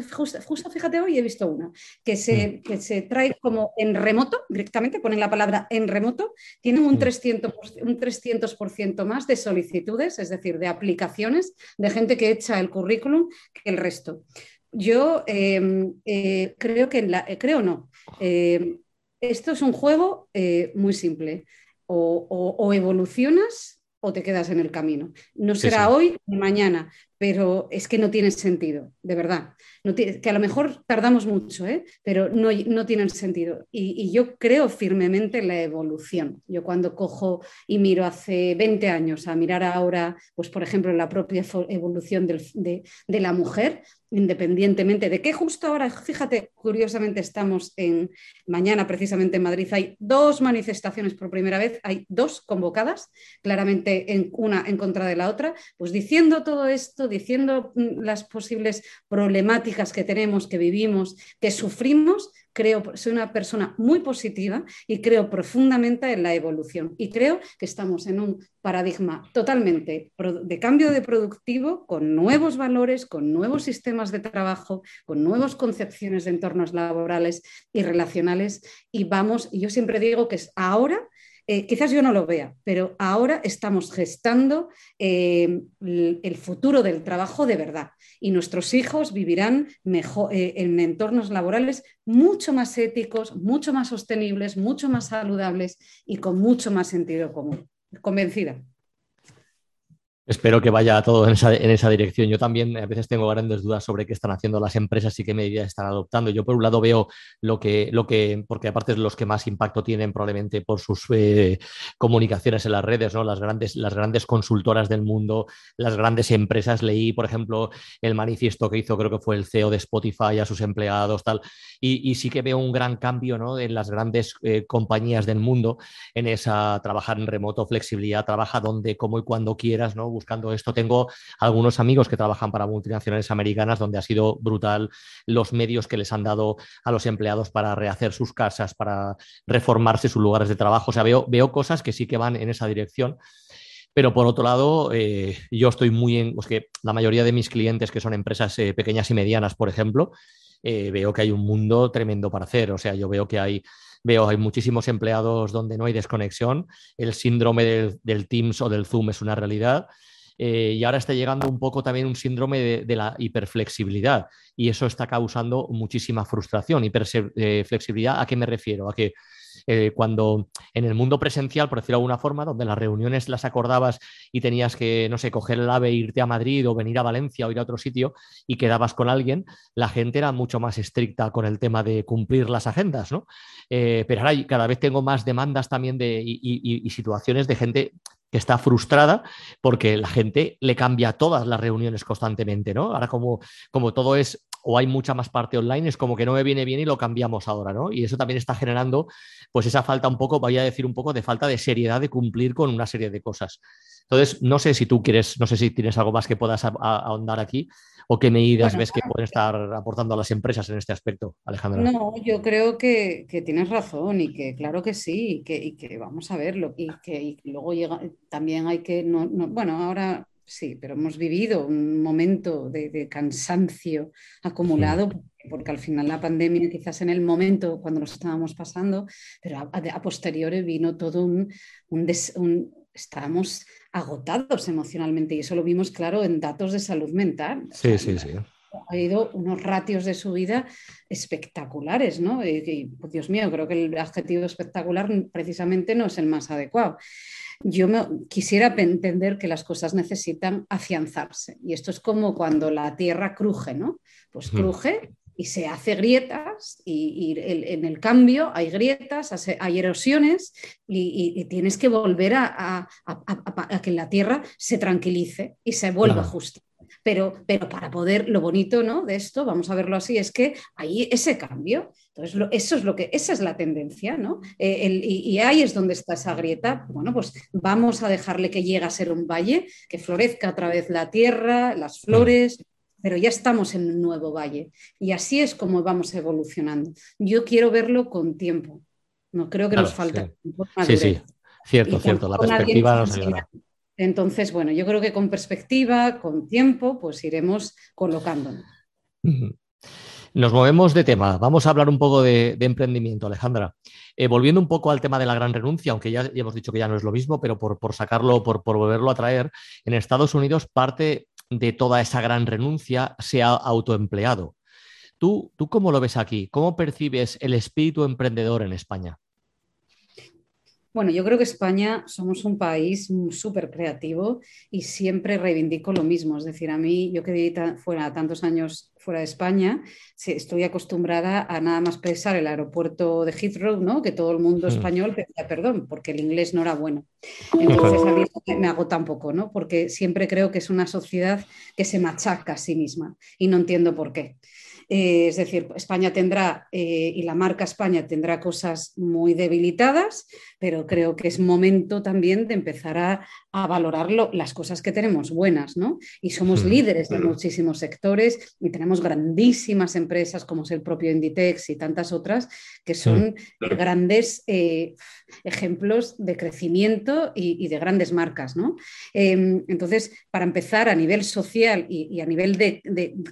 justo, fíjate hoy he visto una, que se, mm. se trae como en remoto, directamente ponen la palabra en remoto, tienen un 300%, mm. un 300 más de solicitudes, es decir, de aplicaciones de gente que echa el currículum que el resto. Yo em, eh, creo que, la, eh, creo no, em, esto es un juego eh, muy simple. o evolucionas o te quedas en el camino. No será hoy ni mañana, pero es que no tiene sentido, de verdad. que a lo mejor tardamos mucho, ¿eh? pero no, no tienen sentido. Y, yo creo firmemente en la evolución. Yo cuando cojo y miro hace 20 años a mirar ahora, pues por ejemplo, la propia evolución de la mujer, independientemente de que justo ahora, fíjate, curiosamente estamos en, mañana precisamente en Madrid, hay dos manifestaciones por primera vez, hay dos convocadas, claramente en, una en contra de la otra, pues diciendo todo esto, diciendo mm, las posibles problemáticas que tenemos, que vivimos, que sufrimos, creo, soy una persona muy positiva y creo profundamente en la evolución. Y creo que estamos en un paradigma totalmente de cambio de productivo, con nuevos valores, con nuevos sistemas de trabajo, con nuevas concepciones de entornos laborales y relacionales. Y vamos, yo siempre digo que es ahora eh, quizás yo no lo vea, pero ahora estamos gestando eh, el futuro del trabajo de verdad y nuestros hijos vivirán mejor, eh, en entornos laborales mucho más éticos, mucho más sostenibles, mucho más saludables y con mucho más sentido común. Convencida. Espero que vaya todo en esa, dirección. Yo también a veces tengo grandes dudas sobre qué están haciendo las empresas y qué medidas están adoptando. Yo por un lado veo lo que, lo que porque aparte es los que más impacto tienen probablemente por sus eh, comunicaciones en las redes, ¿no? Las grandes, las grandes consultoras del mundo, las grandes empresas. Leí, por ejemplo, el manifiesto que hizo, creo que fue el CEO de Spotify a sus empleados, tal. Y, sí que veo un gran cambio ¿no? en las grandes eh, compañías del mundo en esa trabajar en remoto, flexibilidad, trabaja donde, como y cuando quieras, ¿no? Buscando esto. Tengo algunos amigos que trabajan para multinacionales americanas donde ha sido brutal los medios que les han dado a los empleados para rehacer sus casas, para reformarse sus lugares de trabajo. O sea, veo, veo cosas que sí que van en esa dirección. Pero por otro lado, eh, yo estoy muy en, pues que la mayoría de mis clientes que son empresas eh, pequeñas y medianas, por ejemplo, eh, veo que hay un mundo tremendo para hacer. O sea, yo veo que hay veo hay muchísimos empleados donde no hay desconexión, el síndrome del, Teams o del Zoom es una realidad eh, y ahora está llegando un poco también un síndrome de, la hiperflexibilidad y eso está causando muchísima frustración. Hiperflexibilidad, ¿a qué me refiero? A que eh, cuando en el mundo presencial, por decirlo de alguna forma, donde las reuniones las acordabas y tenías que, no sé, coger el ave, e irte a Madrid o venir a Valencia o ir a otro sitio y quedabas con alguien, la gente era mucho más estricta con el tema de cumplir las agendas, ¿no? Eh, pero ahora cada vez tengo más demandas también de, y situaciones de gente que está frustrada porque la gente le cambia todas las reuniones constantemente, ¿no? Ahora como, como todo es o hay mucha más parte online, es como que no me viene bien y lo cambiamos ahora, ¿no? Y eso también está generando pues esa falta un poco, voy a decir un poco de falta de seriedad de cumplir con una serie de cosas. Entonces, no sé si tú quieres, no sé si tienes algo más que puedas ahondar aquí o qué medidas ves que pueden estar aportando a las empresas en este aspecto, Alejandra. No, yo creo que, tienes razón y que claro que sí y que, vamos a verlo y que luego llega, también hay que, no, bueno, ahora sí, pero hemos vivido un momento de, cansancio acumulado, porque al final la pandemia, quizás en el momento cuando nos estábamos pasando, pero a, posteriori vino todo un, un, estábamos agotados emocionalmente y eso lo vimos claro en datos de salud mental. Sí, sí, sí ha habido unos ratios de subida espectaculares, ¿no? Y, pues, Dios mío, creo que el adjetivo espectacular precisamente no es el más adecuado. Yo me, quisiera entender que las cosas necesitan afianzarse. Y esto es como cuando la tierra cruje, ¿no? Pues cruje y se hace grietas y, en el cambio hay grietas, hay erosiones y, tienes que volver a, que la tierra se tranquilice y se vuelva justa. Pero, pero para poder, lo bonito ¿no? de esto, vamos a verlo así, es que hay ese cambio. Entonces, eso es lo que, esa es la tendencia, ¿no? Eh, y, ahí es donde está esa grieta. Bueno, pues vamos a dejarle que llegue a ser un valle, que florezca otra vez la tierra, las flores, pero ya estamos en un nuevo valle. Y así es como vamos evolucionando. Yo quiero verlo con tiempo. No creo que nos falte Sí, sí, cierto, cierto. La perspectiva nos ayudará. Entonces, bueno, yo creo que con perspectiva, con tiempo, pues iremos colocándonos. Nos movemos de tema. Vamos a hablar un poco de, emprendimiento, Alejandra. Eh, volviendo un poco al tema de la gran renuncia, aunque ya, hemos dicho que ya no es lo mismo, pero por, sacarlo, por, por, volverlo a traer, en Estados Unidos parte de toda esa gran renuncia se ha autoempleado. ¿Tú, ¿Tú cómo lo ves aquí? ¿Cómo percibes el espíritu emprendedor en España? Bueno, yo creo que España somos un país súper creativo y siempre reivindico lo mismo. Es decir, a mí, yo que viví fuera tantos años fuera de España, estoy acostumbrada a nada más pensar el aeropuerto de Heathrow, ¿no? que todo el mundo hmm. español pedía perdón, porque el inglés no era bueno. Entonces a mí me agota un poco, ¿no? porque siempre creo que es una sociedad que se machaca a sí misma y no entiendo por qué. Eh, es decir, España tendrá, eh, y la marca España tendrá cosas muy debilitadas, pero creo que es momento también de empezar a, valorar las cosas que tenemos buenas, ¿no? Y somos líderes de muchísimos sectores y tenemos grandísimas empresas como es el propio Inditex y tantas otras que son grandes eh, ejemplos de crecimiento y, de grandes marcas, ¿no? Em, entonces, para empezar a nivel social y, a nivel de,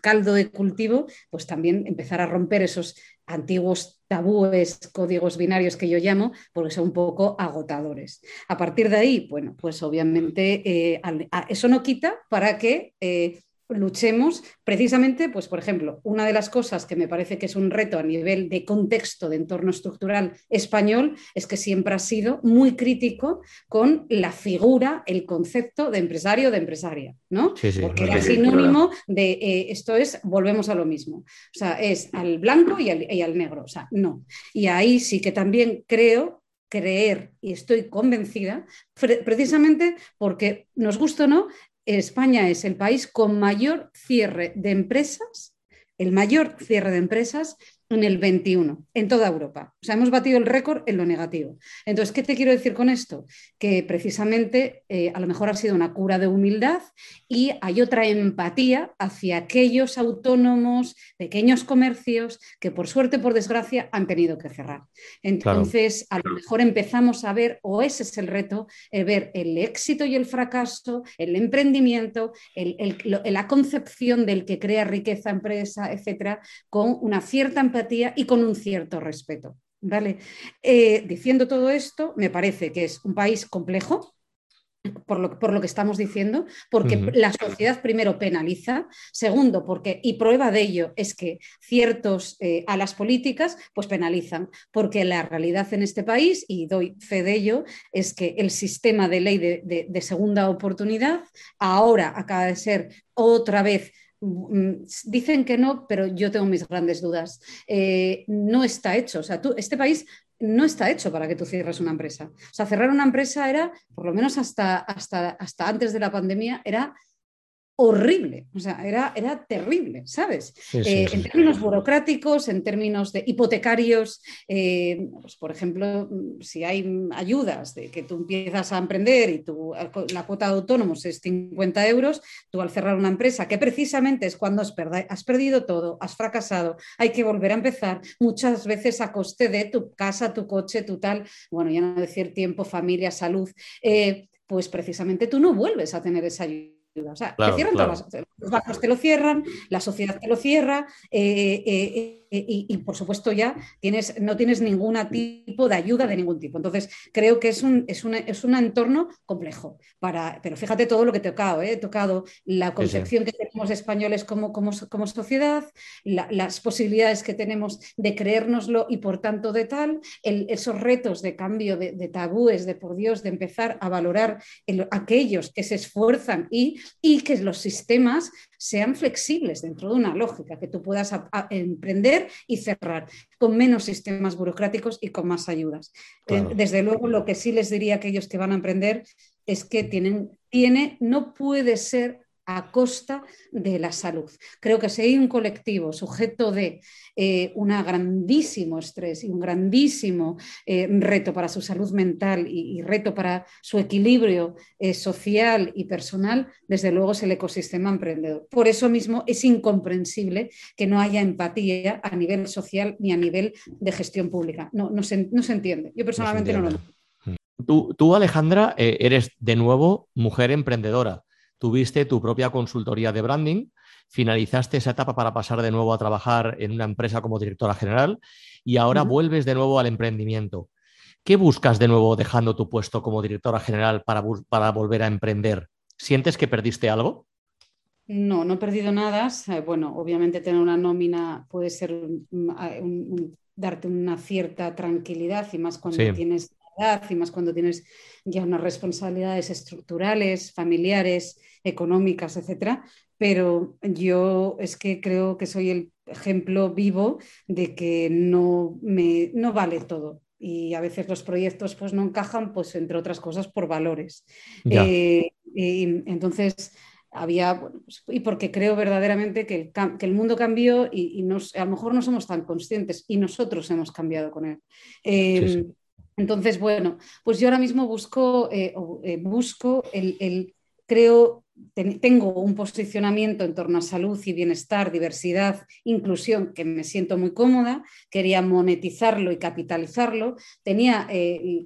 caldo de cultivo, pues también empezar a romper esos antiguos tabúes, códigos binarios que yo llamo, porque son un poco agotadores. A partir de ahí, bueno, pues obviamente eh, eso no quita para que eh, luchemos precisamente, pues por ejemplo, una de las cosas que me parece que es un reto a nivel de contexto de entorno estructural español es que siempre ha sido muy crítico con la figura, el concepto de empresario de empresaria, ¿no? Porque era sinónimo de eh, esto es, volvemos a lo mismo, o sea, es al blanco y al, y al negro, o sea, no. Y ahí sí que también creo creer y estoy convencida, precisamente porque nos gusta o no, España es el país con mayor cierre de empresas, el mayor cierre de empresas en el 21, en toda Europa. O sea, hemos batido el récord en lo negativo. Entonces, ¿qué te quiero decir con esto? Que precisamente eh, a lo mejor ha sido una cura de humildad y hay otra empatía hacia aquellos autónomos, pequeños comercios que por suerte, por desgracia, han tenido que cerrar. Entonces, a lo mejor empezamos a ver, o ese es el reto, eh, ver el éxito y el fracaso, el emprendimiento, la concepción del que crea riqueza, empresa, etcétera, con una cierta empatía y con un cierto respeto. ¿vale? Eh, diciendo todo esto, me parece que es un país complejo, por lo, por lo, que estamos diciendo, porque la sociedad primero penaliza, segundo, porque, y prueba de ello es que ciertos eh, a las políticas pues penalizan, porque la realidad en este país, y doy fe de ello, es que el sistema de ley de segunda oportunidad ahora acaba de ser otra vez dicen que no, pero yo tengo mis grandes dudas. Eh, no está hecho. O sea, tú, este país no está hecho para que tú cierres una empresa. O sea, cerrar una empresa era, por lo menos hasta, hasta, hasta antes de la pandemia, era horrible, o sea, era, era terrible, ¿sabes? Eh, en términos burocráticos, en términos de hipotecarios, eh, pues, por ejemplo, si hay ayudas de que tú empiezas a emprender y tu, la cuota de autónomos es 50 euros, tú al cerrar una empresa, que precisamente es cuando has, has perdido todo, has fracasado, hay que volver a empezar, muchas veces a coste de tu casa, tu coche, tu tal, bueno, ya no decir tiempo, familia, salud, eh, pues precisamente tú no vuelves a tener esa ayuda O sea, cierran todas los bancos te lo cierran, la sociedad te lo cierra eh, eh, eh, y, por supuesto ya tienes, no tienes ningún tipo de ayuda de ningún tipo. Entonces, creo que es un, es es un entorno complejo. Para, pero fíjate todo lo que he tocado. He tocado la concepción que tenemos de españoles como, como, como sociedad, las posibilidades que tenemos de creérnoslo y por tanto de tal, esos retos de cambio de, tabúes, de por Dios, de empezar a valorar aquellos que se esfuerzan y, y que los sistemas sean flexibles dentro de una lógica, que tú puedas emprender y cerrar con menos sistemas burocráticos y con más ayudas. Eh, desde luego, lo que sí les diría a aquellos que van a emprender es que tienen, tiene, no puede ser a costa de la salud. Creo que si hay un colectivo sujeto de eh, un grandísimo estrés y un grandísimo eh, reto para su salud mental y, reto para su equilibrio eh, social y personal, desde luego es el ecosistema emprendedor. Por eso mismo es incomprensible que no haya empatía a nivel social ni a nivel de gestión pública. No, no, se, entiende. Yo personalmente no, lo entiendo. Tú, tú Alejandra, eres de nuevo mujer emprendedora tuviste tu propia consultoría de branding, finalizaste esa etapa para pasar de nuevo a trabajar en una empresa como directora general y ahora vuelves de nuevo al emprendimiento. ¿Qué buscas de nuevo dejando tu puesto como directora general para, para volver a emprender? ¿Sientes que perdiste algo? No, no he perdido nada. Bueno, obviamente tener una nómina puede ser darte una cierta tranquilidad y más cuando tienes y más cuando tienes ya unas responsabilidades estructurales, familiares, económicas, etcétera. Pero yo es que creo que soy el ejemplo vivo de que no, me, no vale todo y a veces los proyectos pues no encajan, pues entre otras cosas por valores. Eh, y entonces había, pues, y porque creo verdaderamente que el, que el mundo cambió y, nos, a lo mejor no somos tan conscientes y nosotros hemos cambiado con él. Em, entonces, bueno, pues yo ahora mismo busco, eh, eh, busco el, creo, tengo un posicionamiento en torno a salud y bienestar, diversidad, inclusión, que me siento muy cómoda, quería monetizarlo y capitalizarlo, tenía, eh,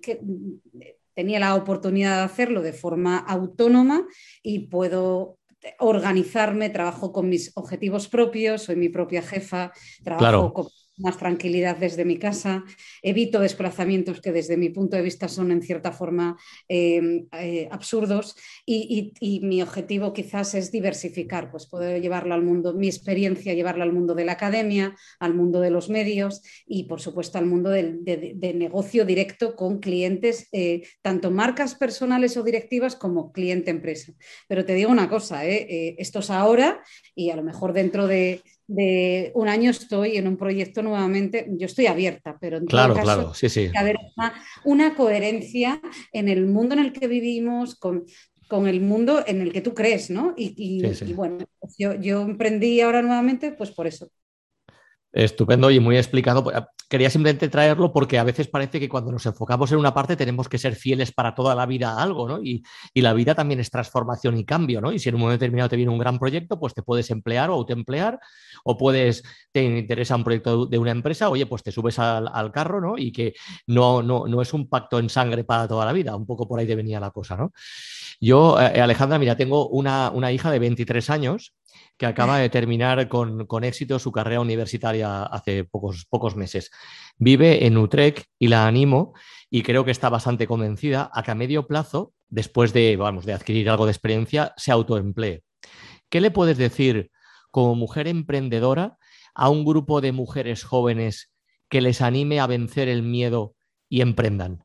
tenía la oportunidad de hacerlo de forma autónoma y puedo organizarme, trabajo con mis objetivos propios, soy mi propia jefa, trabajo con más tranquilidad desde mi casa, evito desplazamientos que desde mi punto de vista son en cierta forma em, eh, absurdos y, mi objetivo quizás es diversificar, pues poder llevarlo al mundo, mi experiencia, llevarla al mundo de la academia, al mundo de los medios y por supuesto al mundo de, negocio directo con clientes, eh, tanto marcas personales o directivas como cliente empresa. Pero te digo una cosa, eh, esto es ahora y a lo mejor dentro de de un año estoy en un proyecto nuevamente, yo estoy abierta, pero en claro, todo caso, claro, sí, sí. que haber una, coherencia en el mundo en el que vivimos, con, el mundo en el que tú crees, ¿no? Y, bueno, pues yo, yo emprendí ahora nuevamente, pues por eso. Estupendo y muy explicado. Quería simplemente traerlo porque a veces parece que cuando nos enfocamos en una parte tenemos que ser fieles para toda la vida a algo, ¿no? Y, la vida también es transformación y cambio, ¿no? Y si en un momento determinado te viene un gran proyecto, pues te puedes emplear o autoemplear, o puedes, te interesa un proyecto de una empresa, oye, pues te subes al, carro, ¿no? Y que no, no, no es un pacto en sangre para toda la vida, un poco por ahí te venía la cosa, ¿no? Yo, eh, Alejandra, mira, tengo una, una hija de 23 años que acaba de terminar con, éxito su carrera universitaria hace pocos, pocos meses. Vive en Utrecht y la animo y creo que está bastante convencida a que a medio plazo, después de, vamos, de adquirir algo de experiencia, se autoemplee. ¿Qué le puedes decir como mujer emprendedora a un grupo de mujeres jóvenes que les anime a vencer el miedo y emprendan?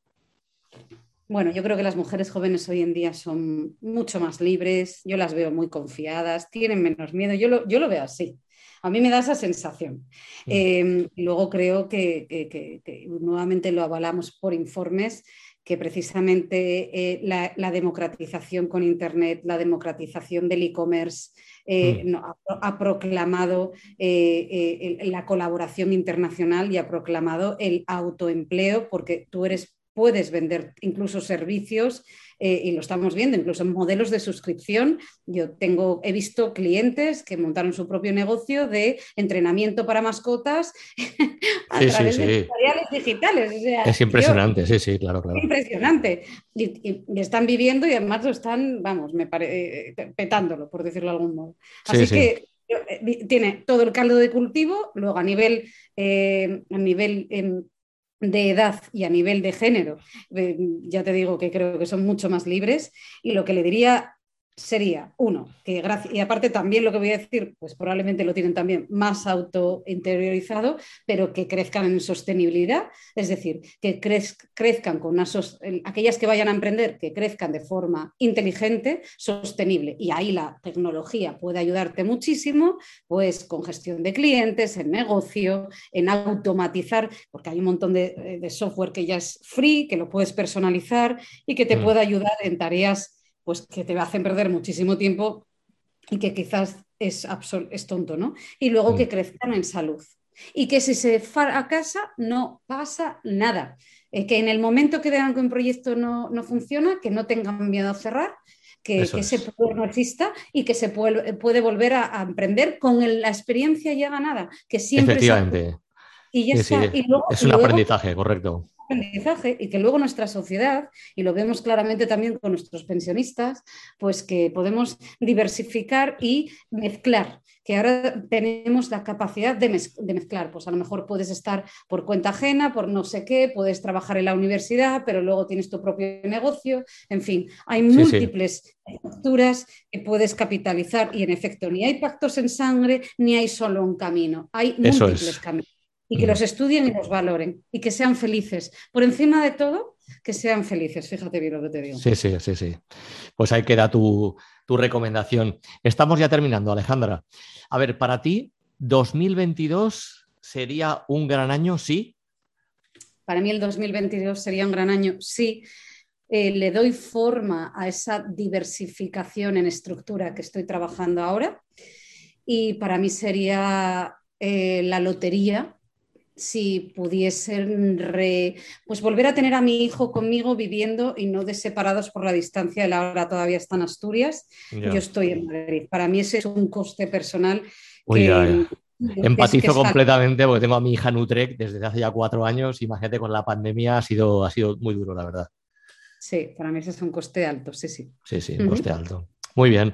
Bueno, yo creo que las mujeres jóvenes hoy en día son mucho más libres, yo las veo muy confiadas, tienen menos miedo, yo lo, yo lo veo así. A mí me da esa sensación. Mm. Em, luego creo que, nuevamente lo avalamos por informes que precisamente eh, la, democratización con Internet, la democratización del e-commerce, eh, mm. ha, proclamado eh, la colaboración internacional y ha proclamado el autoempleo porque tú eres puedes vender incluso servicios eh, y lo estamos viendo, incluso modelos de suscripción. Yo tengo, he visto clientes que montaron su propio negocio de entrenamiento para mascotas a través de tutoriales digitales. es impresionante, sí, sí, claro, claro. Impresionante. Y, están viviendo y además lo están, vamos, me eh, petándolo, por decirlo de algún modo. Así que eh, tiene todo el caldo de cultivo, luego a nivel, a nivel em, de edad y a nivel de género, eh, ya te digo que creo que son mucho más libres. Y lo que le diría sería, uno, que y aparte también lo que voy a decir, pues probablemente lo tienen también más auto interiorizado, pero que crezcan en sostenibilidad, es decir, que crezcan con aquellas que vayan a emprender, que crezcan de forma inteligente, sostenible. Y ahí la tecnología puede ayudarte muchísimo, pues con gestión de clientes, en negocio, en automatizar, porque hay un montón de, software que ya es free, que lo puedes personalizar y que te mm. puede ayudar en tareas pues que te hacen perder muchísimo tiempo y que quizás es, es tonto, ¿no? Y luego que crezcan en salud. Y que si se casa no pasa nada. Eh, que en el momento que vean que un proyecto no, funciona, que no tengan miedo a cerrar, que, ese poder no exista y que se puede, puede volver a, emprender con la experiencia ya ganada, que siempre... Efectivamente. Y ya está. es un aprendizaje, correcto aprendizaje y que luego nuestra sociedad, y lo vemos claramente también con nuestros pensionistas, pues que podemos diversificar y mezclar, que ahora tenemos la capacidad de, mezclar, pues a lo mejor puedes estar por cuenta ajena, por no sé qué, puedes trabajar en la universidad, pero luego tienes tu propio negocio, en fin, hay múltiples estructuras que puedes capitalizar y en efecto ni hay pactos en sangre ni hay solo un camino, hay múltiples caminos y que los estudien y los valoren y que sean felices. Por encima de todo, que sean felices. Fíjate bien lo que te digo. Sí, sí, sí, sí. Pues ahí queda tu, tu recomendación. Estamos ya terminando, Alejandra. A ver, para ti, 2022 sería un gran año, sí. Para mí el 2022 sería un gran año, sí. Eh, le doy forma a esa diversificación en estructura que estoy trabajando ahora. Y para mí sería eh, la lotería si pudiesen pues volver a tener a mi hijo conmigo viviendo y no de separados por la distancia. Él ahora todavía está en Asturias, yo estoy en Madrid. Para mí ese es un coste personal. Empatizo completamente porque tengo a mi hija en Utrecht desde hace ya cuatro años. Imagínate, con la pandemia ha sido, ha sido muy duro, la verdad. Sí, para mí ese es un coste alto, sí, sí. Sí, sí, un coste alto. Muy bien.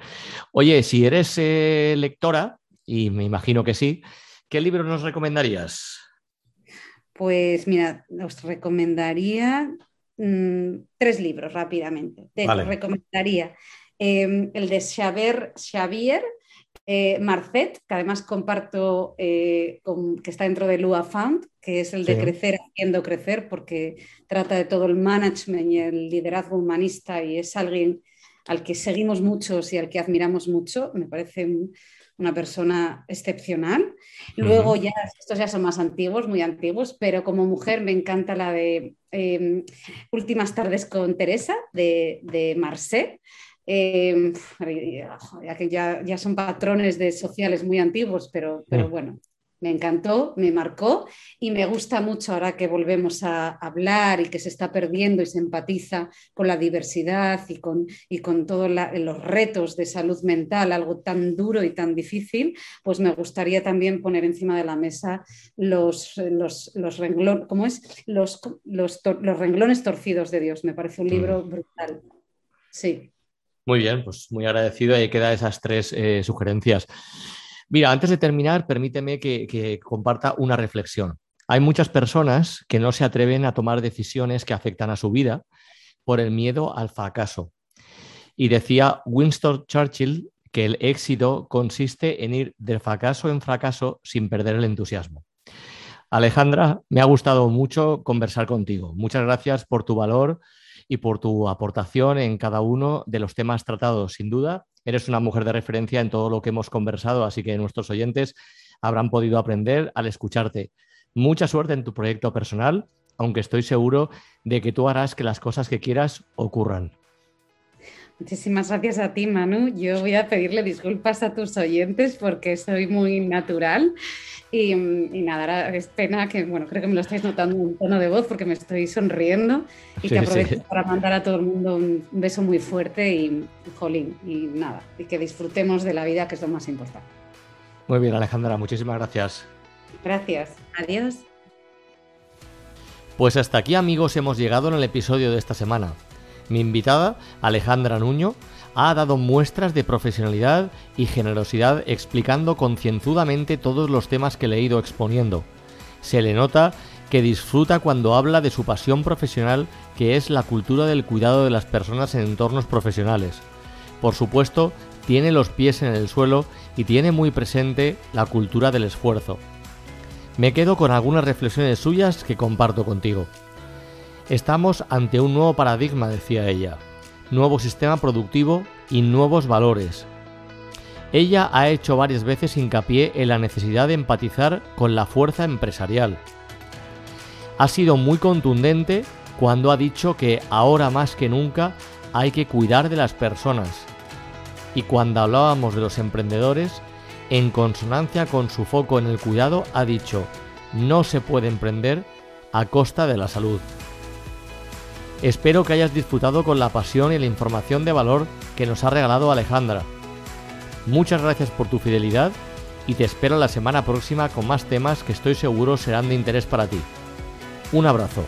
Oye, si eres eh, lectora, y me imagino que sí, ¿qué libro nos recomendarías? Pues mira, os recomendaría mm, tres libros rápidamente. Te recomendaría em, el de Xavier, Xavier eh, Marcet, que además comparto, eh, que está dentro de Lua Found, que es el de crecer haciendo crecer, porque trata de todo el management y el liderazgo humanista y es alguien al que seguimos muchos y al que admiramos mucho. Me parece una persona excepcional. Luego ya, estos ya son más antiguos, muy antiguos, pero como mujer me encanta la de em, Últimas tardes con Teresa, de, de Marcet. Em, ya, que ya, son patrones de sociales muy antiguos, pero, pero mm. bueno, me encantó, me marcó y me gusta mucho ahora que volvemos a hablar y que se está perdiendo y se empatiza con la diversidad y con, y con todos los retos de salud mental, algo tan duro y tan difícil, pues me gustaría también poner encima de la mesa los, los, los, es? Los, los, renglones torcidos de Dios. Me parece un mm. libro brutal. Sí. Muy bien, pues muy agradecido. Ahí quedan esas tres eh, sugerencias. Mira, antes de terminar, permíteme que, comparta una reflexión. Hay muchas personas que no se atreven a tomar decisiones que afectan a su vida por el miedo al fracaso. Y decía Winston Churchill que el éxito consiste en ir de fracaso en fracaso sin perder el entusiasmo. Alejandra, me ha gustado mucho conversar contigo. Muchas gracias por tu valor y por tu aportación en cada uno de los temas tratados. Sin duda, Eres una mujer de referencia en todo lo que hemos conversado, así que nuestros oyentes habrán podido aprender al escucharte. Mucha suerte en tu proyecto personal, aunque estoy seguro de que tú harás que las cosas que quieras ocurran. Muchísimas gracias a ti, Manu. Yo voy a pedirle disculpas a tus oyentes porque soy muy natural y, nada, es pena que, bueno, creo que me lo estáis notando un tono de voz porque me estoy sonriendo y que aprovecho para mandar a todo el mundo un beso muy fuerte y, jolín, y nada, y que disfrutemos de la vida, que es lo más importante. Muy bien, Alejandra, muchísimas gracias. Gracias. Adiós. Pues hasta aquí, amigos, hemos llegado en el episodio de esta semana. Mi invitada, Alejandra Nuño, ha dado muestras de profesionalidad y generosidad explicando concienzudamente todos los temas que le he ido exponiendo. Se le nota que disfruta cuando habla de su pasión profesional que es la cultura del cuidado de las personas en entornos profesionales. Por supuesto, tiene los pies en el suelo y tiene muy presente la cultura del esfuerzo. Me quedo con algunas reflexiones suyas que comparto contigo. Estamos ante un nuevo paradigma, decía ella, nuevo sistema productivo y nuevos valores. Ella ha hecho varias veces hincapié en la necesidad de empatizar con la fuerza empresarial. Ha sido muy contundente cuando ha dicho que ahora más que nunca hay que cuidar de las personas. Y cuando hablábamos de los emprendedores, en consonancia con su foco en el cuidado, ha dicho, no se puede emprender a costa de la salud. Espero que hayas disfrutado con la pasión y la información de valor que nos ha regalado Alejandra. Muchas gracias por tu fidelidad y te espero la semana próxima con más temas que estoy seguro serán de interés para ti. Un abrazo.